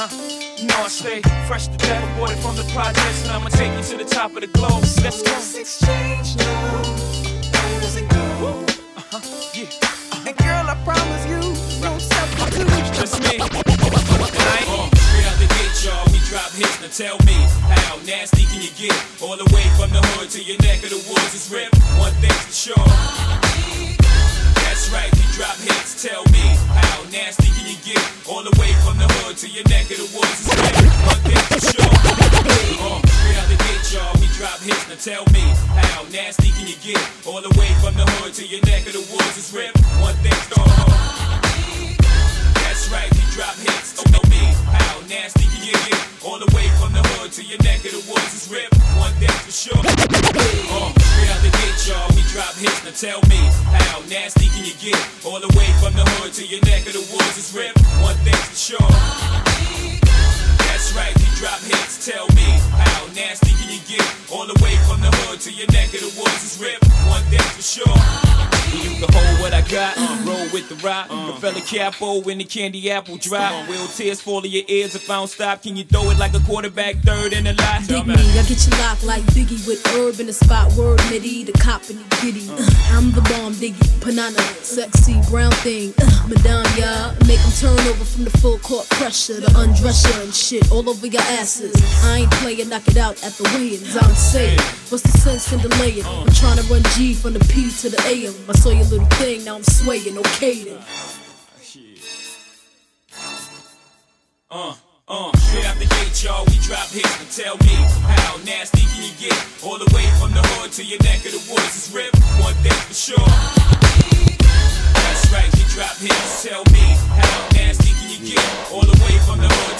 huh. You know I stay fresh to death, aborted from the projects, and I'ma take you to the top of the globe. Let's go. exchange now. Where it go? Uh-huh. Yeah. And girl, I promise you, no substitute. Just me. Tonight, uh, straight out the gate, y'all, we drop hits. Now tell me, how nasty can you get? All the way from the hood to your neck of the woods is ripped. One thing's for sure. That's right, we drop hits. Tell me, how nasty can you get? All the way from the hood to your neck of the woods is ripped. One for sure. Straight out the gate, y'all, we drop hits. Now tell me, how nasty can you get? All the way from the hood to your neck of the woods is ripped. One thing's for sure. That's right, we drop hits. Oh, know me, how nasty can you get? All the way from the hood to your neck of the woods is ripped. One thing for sure. Uh, straight out the gate, y'all, we drop hits. Now tell me, how nasty can you get? All the way from the hood to your neck of the woods is ripped. One thing for sure. That's right, we drop hits. Tell me, how nasty can you get? All the way from the hood to your neck of the woods is ripped. One thing for sure. You can hold what I got. Roll with the rock. The fella capo when the candy apple drop. Will tears fall in your ears if I don't stop? Can you throw it like a quarterback third in the lot? Dig me, I get you locked like Biggie with herb in the spot. Word midi, the cop and the giddy. Uh, I'm the bomb, Diggy, banana, sexy brown thing. Uh, Madame, yeah, make 'em turn over from the full court pressure, the undress you and shit all over your asses. I ain't playing, knock it out at the weigh-ins. I'm saying, what's the sense in delaying? I'm trying to run G from the P to the AM. I saw your little thing, now I'm swaying, okay then. Uh, uh, straight out the gate, y'all, we drop hits. But tell me, how nasty can you get? All the way from the hood to your neck of the woods is ripped. One thing for sure. That's right, we drop hits. Tell me, how nasty can you get? All the way from the hood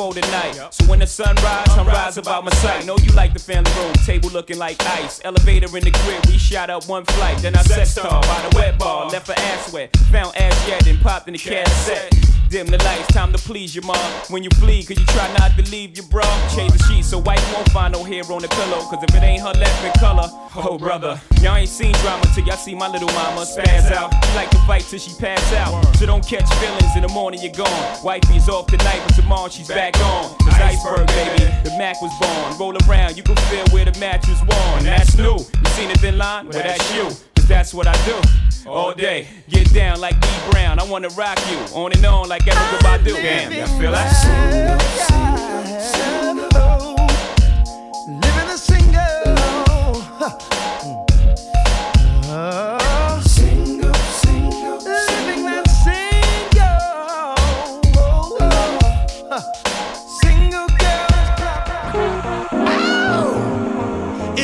for. So when the sun rise, About my sight. Know you like the family room, table looking like ice. Elevator in the crib, we shot up one flight. Then I sex car by the wet bar, left her ass wet. Found ass yet, then popped in the cassette. Dim the lights, time to please your mom. When you flee, cause you try not to leave your bra. Change the sheets so white won't find no hair on the pillow. Cause if it ain't her left in color, oh brother. Y'all ain't seen drama till y'all see my little mama spaz out. She like to fight till she pass out. So don't catch feelings in the morning, you're gone. Wifey's off tonight, but tomorrow she's back on. It's iceberg, baby. The Mac was born. Roll around, you can feel where the match was worn. That's new. You seen it in line? Well, that's you. Cause that's what I do. All day, get down like D Brown. I wanna rock you on and on like Erykah Badu. Damn, y'all feel that?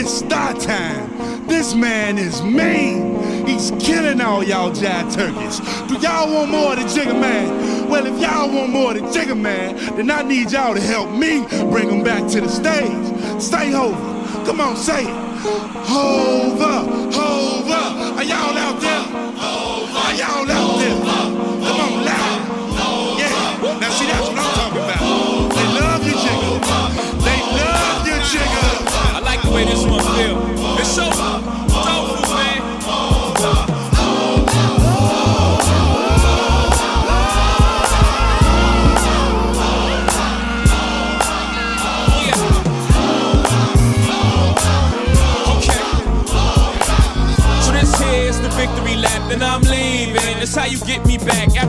It's star time. This man is mean. He's killing all y'all jive turkeys. Do y'all want more than Jigga Man? Well, if y'all want more than Jigga Man, then I need y'all to help me bring him back to the stage. Stay Hova. Come on, say it. Hova, Hova.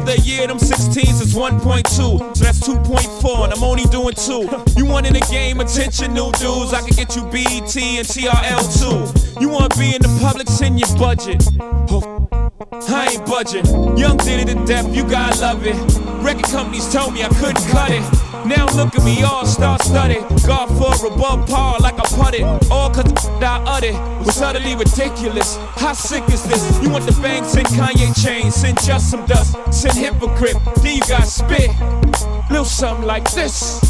A year, them 16s is 1.2. So that's 2.4, and I'm only doing two. You want in the game, attention, new dudes. I can get you BET and TRL too. You want be in the public, send your budget. Oh, I ain't budging. Young did it to death, you gotta love it. Record companies told me I couldn't cut it. Now look at me, all star studded. God for above par like I putted. All cause the I uttered was utterly ridiculous. How sick is this? You want the bang, send Kanye chain, send just some dust, send hypocrite. Then you got spit. Little something like this.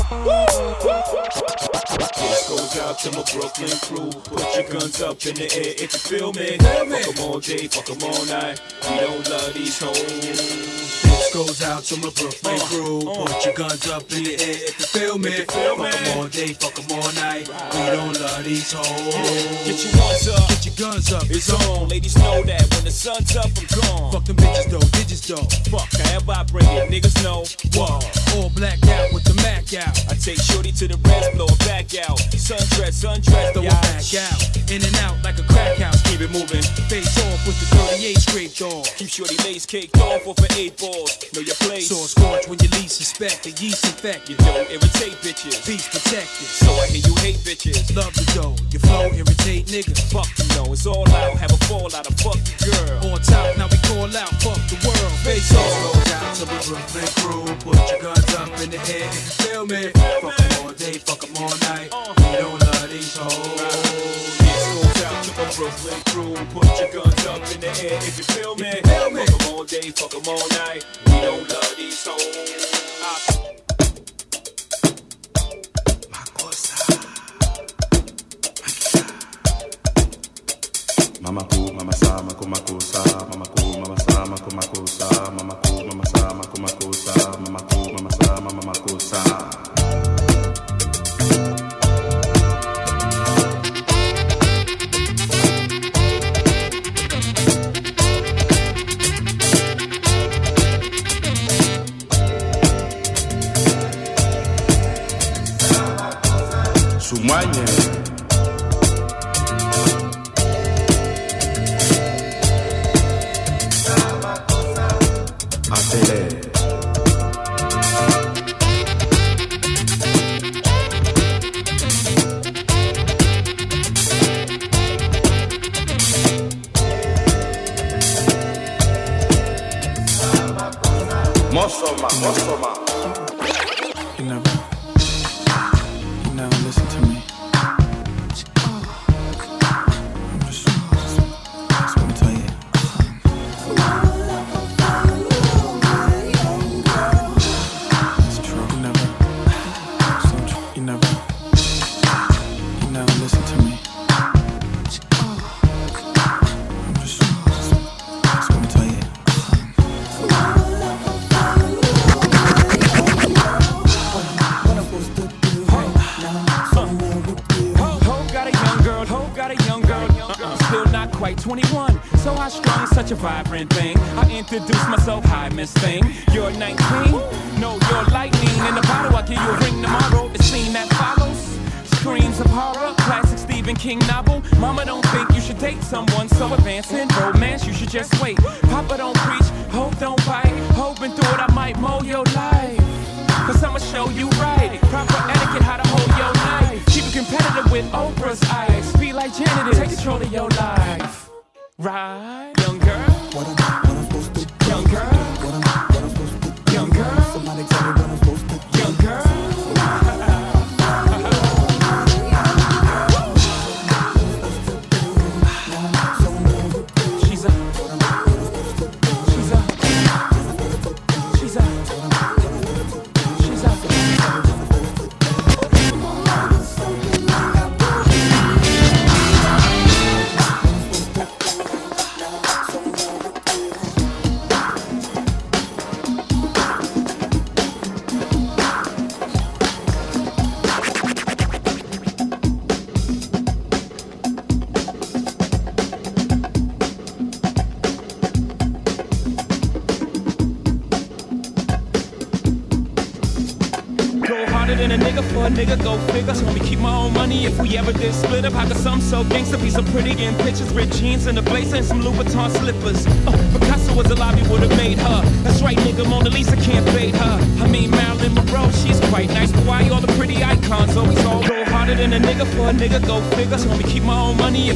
This goes out to my Brooklyn crew. Put your guns up in the air if you feel me. Fuck 'em all day, fuck 'em all night. We don't love these hoes. This goes out to my Brooklyn uh, crew. Uh. Put your guns up in the air if you feel me. Fuck 'em all day, fuck 'em all night. We don't love these hoes. Get your ones up. Get your guns up. It's on. Ladies know that when the sun's up, I'm gone. Fuck them bitches though, digits though. Fuck, I bring it, niggas know. Whoa. All blacked out with the Mac out. I take shorty to the rest, blow her back out. Sundress, sundress, Throw it back out. In and out like a crack house. Keep it moving. Face off with the 38 scraped off. Keep shorty lace caked off off for eight balls. Know your place. Saw scorch when you least suspect the yeast infected. You don't irritate bitches. Peace protected. So I hear you hate bitches. Love the dough. Your flow irritate niggas. Fuck you know, it's all out. Have a fallout. I fuck your girl. On top, now we call out. Fuck the world. Face off. goes out to the Brooklyn crew. Put your guns up in the air if you feel me. Fuck them all day, fuck them all night. We don't love these hoes. Goes out to my Brooklyn crew. Put your guns up in the air if you feel me. Fuck 'em all day, fuck 'em all night. We don't love these hoes. I- Mama ku, mama sa, mako mako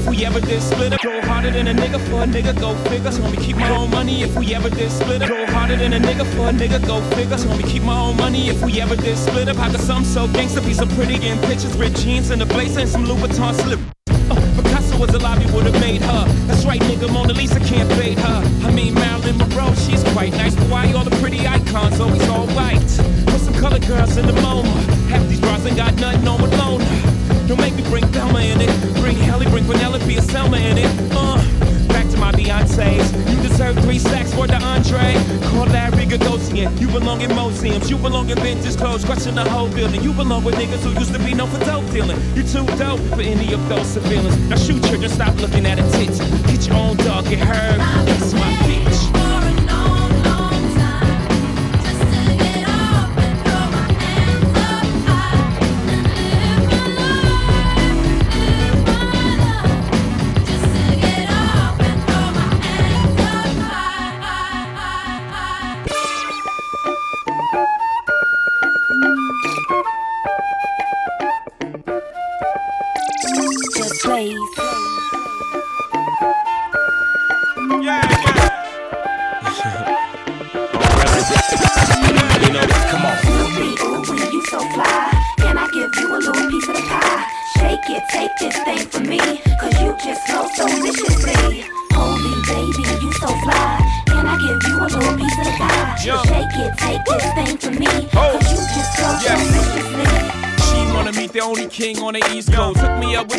if we ever did split up. Go harder than a nigga for a nigga, go figure. So me keep my own money if we ever did split up. Go harder than a nigga for a nigga, go figure. So me keep my own money if we ever did split up. How could some so gangster be so pretty in pictures with jeans and a blazer and some Louboutin slip? Oh, Picasso was alive, he would've made her. That's right, nigga, Mona Lisa can't fade her. I mean, Marilyn Monroe, she's quite nice, but why all the pretty icons always all white? Put some color girls in the MoMA. Half these bras ain't got nothing on with Don't make me bring Thelma in it. Bring Halle, bring Penelope or Salma in it. Uh, back to my Beyonce's. You deserve three stacks for the entree. Call Larry Gagosian. You belong in museums. You belong in vintage clothes. Question the whole building. You belong with niggas who used to be known for dope dealing. You too dope for any of those civilians. Now shoot your, children, stop looking at her tits. Get your own dog, get her. That's my bitch.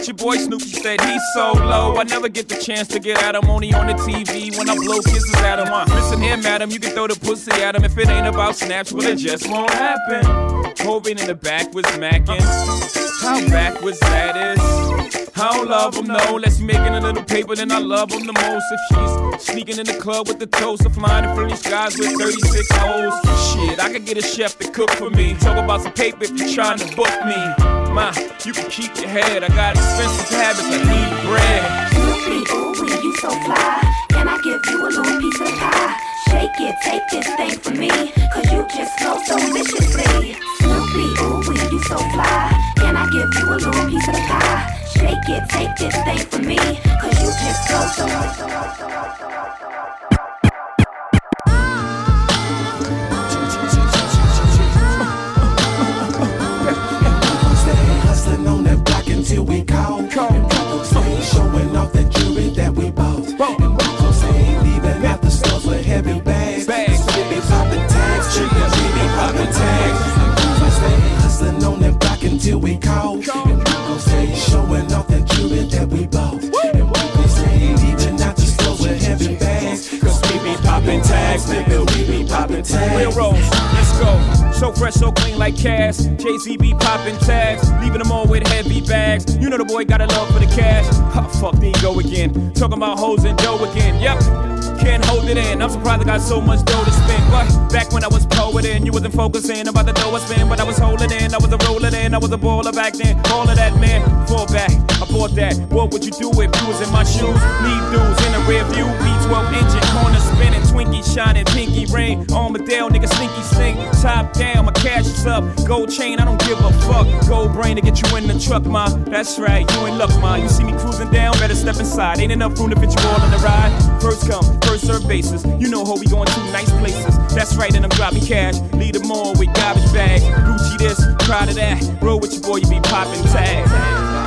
Your boy Snoopy, said he's so low. I never get the chance to get at him, only on the TV when I blow kisses at him. Uh, listen here, madam, you can throw the pussy at him if it ain't about snaps, well, it just won't happen. Holding in the back was macking. How backwards that is. I don't love him, no. Unless he making a little paper, then I love him the most. If she's sneaking in the club with the toast of flying in friendly skies with 36 holes. Shit, I could get a chef to cook for me. Talk about some paper if you're trying to book me. Ma, you can keep your head. I got expensive habits, I need bread. Snoopy, ooh, you so fly. Can I give you a little piece of pie? Shake it, take this thing from me. Cause you just flow so viciously. Snoopy, ooh, you so fly. Can I give you a little piece of pie? Shake it, take this thing from me. Cause you just flow so, so, so, so, so. Until we call. And Bronco stay showing off that jewelry that we bought. And Bronco stay leaving out the stores with heavy bags. We be popping tags, chicks, we be popping tags. And Bronco stay hustling on that block until we call. And Bronco stay showing off that jewelry that we bought. Popping tags, nigga, we be popping tags. Real rolls, let's go. So fresh, so clean like cash. Jay Z be popping tags, leaving them all with heavy bags. You know the boy got a love for the cash. Oh, fuck, there go again. Talking about hoes and dough again. Yep. Can't hold it in. I'm surprised I got so much dough to spend. But back when I was poeting, you wasn't focusing about the dough I spent. But I was holding in, I was a rolling in, I was a baller back then. All of that, man. Fall back, I bought that. What would you do if you was in my shoes? Leave dudes in the rear view. V12 engine, corner spinning, Twinkie shining, pinky ring. Armadale, nigga, sneaky stink. Top down, my cash is up. Gold chain, I don't give a fuck. Gold brain to get you in the truck, ma. That's right, you in luck, ma. You see me cruising down, better step inside. Ain't enough room to fit you all on the ride. First come, first serve basis. You know how we going to nice places. That's right, and I'm dropping cash. Lead them all with garbage bags. Gucci this, proud of that. Roll with your boy, you be popping tags.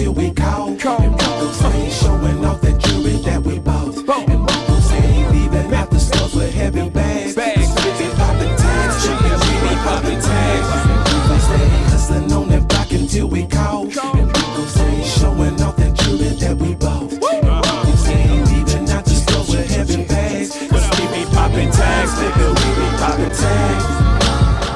Until we call. And Bronco stay showing off that jewelry that we bought. And Bronco stay leaving out the stores with heavy bags. We be popping tags, we be popping tags. And Bronco stay hustling on that block until we call. And Bronco stay showing off that jewelry that we bought. And Bronco stay leaving out the stores with heavy bags. Cause we be popping tags, nigga, we be popping tags.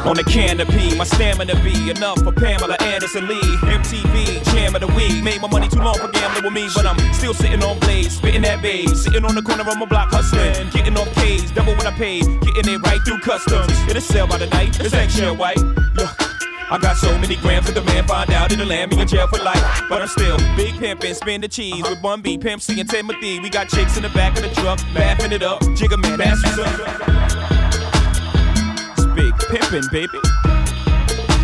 On the canopy, my stamina be enough for Pamela Anderson Lee. MTV, jam of the week. Made my money too long for gambling with me, but I'm still sitting on blades, spitting that babe. Sitting on the corner of my block hustling, getting off K's, double what I paid, getting it right through customs. It'll sell by the night, it's extra white. Look. I got so many grams that the man find out it'll land me in jail for life. But I'm still big pimpin', spin the cheese with Bun B, Pimp C, and Timothy. We got chicks in the back of the truck, laughing it up. Jigga man, that's up. Pimpin', baby.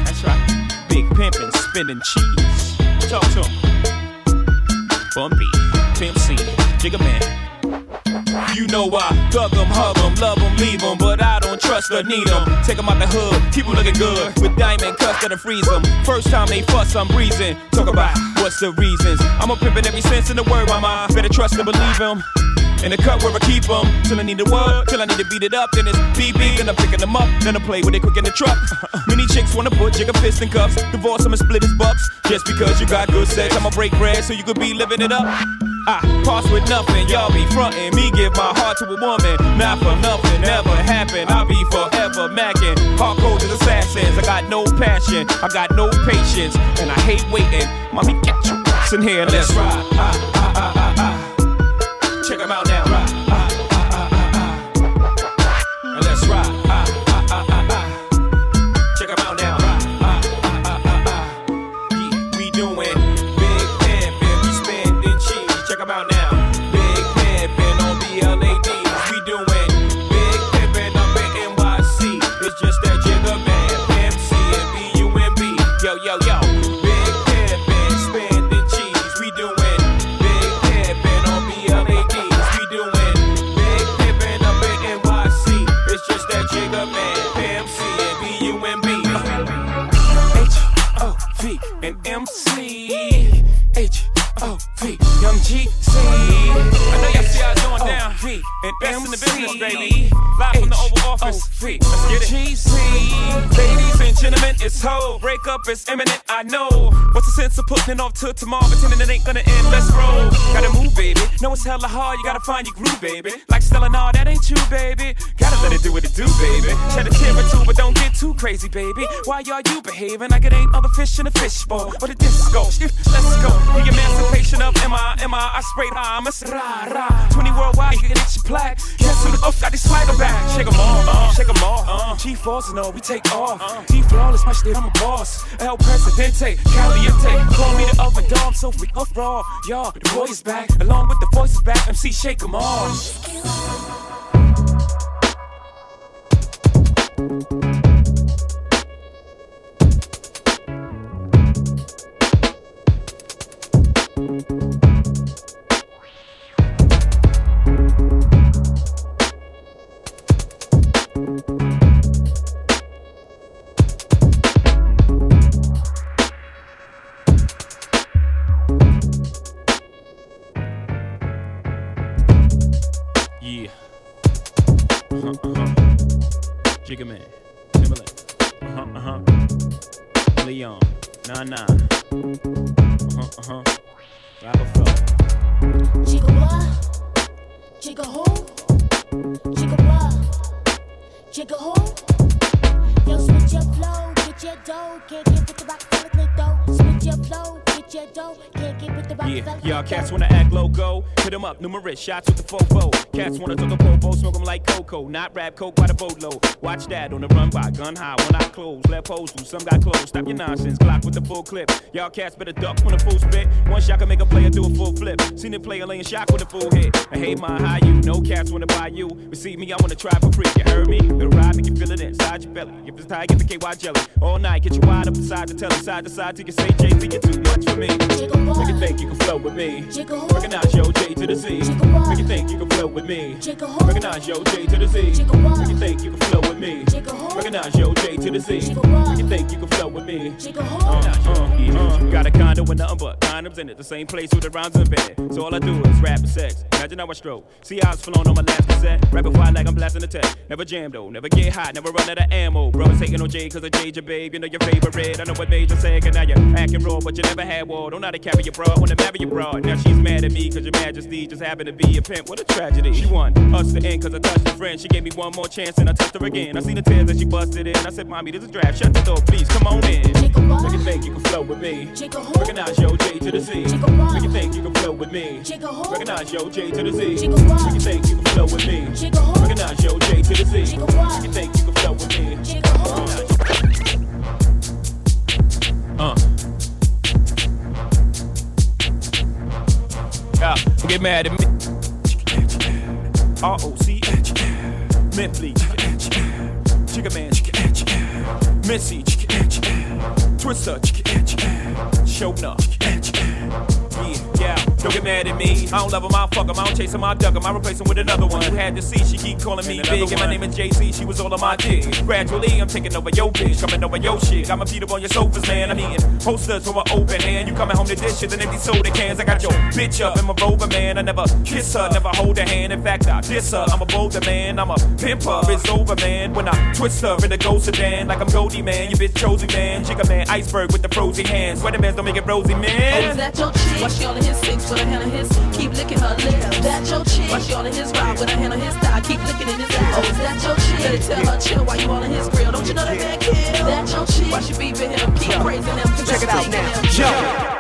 That's right. Big pimpin', spinning cheese. Talk to him. Bun B, Pimp C, Jigga man. You know I thug 'em, hug 'em, love 'em, leave 'em, but I don't trust or need 'em. Take 'em out the hood, keep keep 'em looking good with diamond cuts that'll freeze 'em. First time they fuss, I'm breezing. Talk about what's the reasons. I'm a pimpin' every sense in the word, mama. Better trust and believe 'em. In the cut where I keep 'em till I need the word, till I need to beat it up. Then it's BB, then I'm picking them up, then I play with it quick in the truck. <laughs> Many chicks wanna put Jigga fist in cuffs, divorce and split his bucks. Just because you got good sex, I'ma break bread so you could be living it up. I pass with nothing, y'all be frontin'. Me give my heart to a woman, not for nothing, never happen. I'll be forever macking. Hardcore as assassins, I got no passion, I got no patience, and I hate waiting. Mommy, get your ass in here, let's ride. Ah, ah. Check 'em out now. Baby. Live from the Oval Office. Let's get it. Ladies and gentlemen, it's ho. Break up is imminent, I know. What's the sense of putting it off till tomorrow, pretending it ain't gonna end? Let's roll. Gotta move, baby. No, it's hella hard, you gotta find your groove, baby. Like Stella, nah, that ain't you, baby. Gotta let it do what it do, baby. Shed a tear or two, but don't get too crazy, baby. Why are you behaving like it ain't other fish in a fishbowl? But the disco, let's go. The emancipation of Mimi, I sprayed I'm a rah, rah. 20 worldwide, you can get your plaque. Guess who the up got this swagger back? Shake 'em all, uh, shake 'em all. Uh, G4s and all, we take off. G flawless, my shit, I'm a boss. El Presidente, Caliente. Call me the oven dog, so we up raw. Y'all, the boy is back, along with the voices back. MC, shake 'em all. Shots with the fofo. Cats wanna talk a popo, smoke 'em like cocoa. Not rap coke by the boatload. Watch that on the run by, gun high, When I close, Left pose through, some got closed. Stop your nonsense, Glock with the full clip. Y'all cats better duck when the full spit. One shot can make a player do a full flip. Seen a player laying shock with a full hit. I hate my high you, no cats wanna buy you. Receive me, I wanna try for free. You heard me? The ride make you feel it inside your belly. If it's tight, get the KY jelly. All night, get you wide up inside the telly, side to side till you say JB, you're too much for me. Make you think you can flow with me. Recognize yo J to the Z. Make you think you can flow with me. Recognize yo J to the Z. Make you think you can flow with me. Recognize yo J to the Z. Make you think you can flow with me. Uh, uh, yeah. Got a condo with nothing but condoms in it. The same place with the rounds in bed. So all I do is rap and sex. Imagine how I stroke. See how it's flowing on my last cassette. Rapping fire like I'm blasting the tech. Never jam though. Never get hot. Never run out of ammo. Brothers hating on J cause I Jade your babe. You know your favorite. I know what made you and now you're acting raw. But you never had war. Don't know how to carry your broad. Wanna marry your broad. Now she's mad at me cause your majesty just happened to be a pimp. What a tragedy. She won us to end cause I touched a friend. She gave me one more chance and I touched her again. I seen the tears that she busted in. I said, Mommy, this is draft. Shut the door, please. Come on in. Make you think you can flow with me. Recognize yo J to the Z. Make you think you can flow with me. Recognize yo J to the Z. Make you think you can flow with me. Recognize yo J to the Z. Make you think you can flow with me. Uh. Yeah, get mad at me. R O C H. Mentally. Jigga man. Missy. Twister. Show up. Yeah, yeah. Don't get mad at me. I don't love him, I fuck him. I don't chase him, I duck him. I replace him with another one. You had to see, she keep calling me big. And my name is Jay Z. She was all on my dick. Gradually, I'm taking over your bitch. Coming over your shit. Got my feet up on your sofas, man. I'm eating posters from an open hand. You coming home to dishes and empty soda cans. I got your bitch up in my rover, man. I never kiss her, never hold her hand. In fact, I diss her. I'm a bolder man. I'm a pimper. It's over, man. When I twist her in the ghost sedan, like I'm Goldie, man. You bitch chosen, man. Jigga man, iceberg with the frozen hands. Weatherman don't make it rosy, Oh, man. is that your chick? Why she all in his six with a hand on his? Keep licking her lips. That your chick? Why she all in his ride with a hand on his thigh? Keep licking in his ass. Oh, is that your chick? Better tell her chill while you all in his grill. Don't you know that man kill? That your chick? Why she beeping him? Keep praising him. Check it out now. Yo.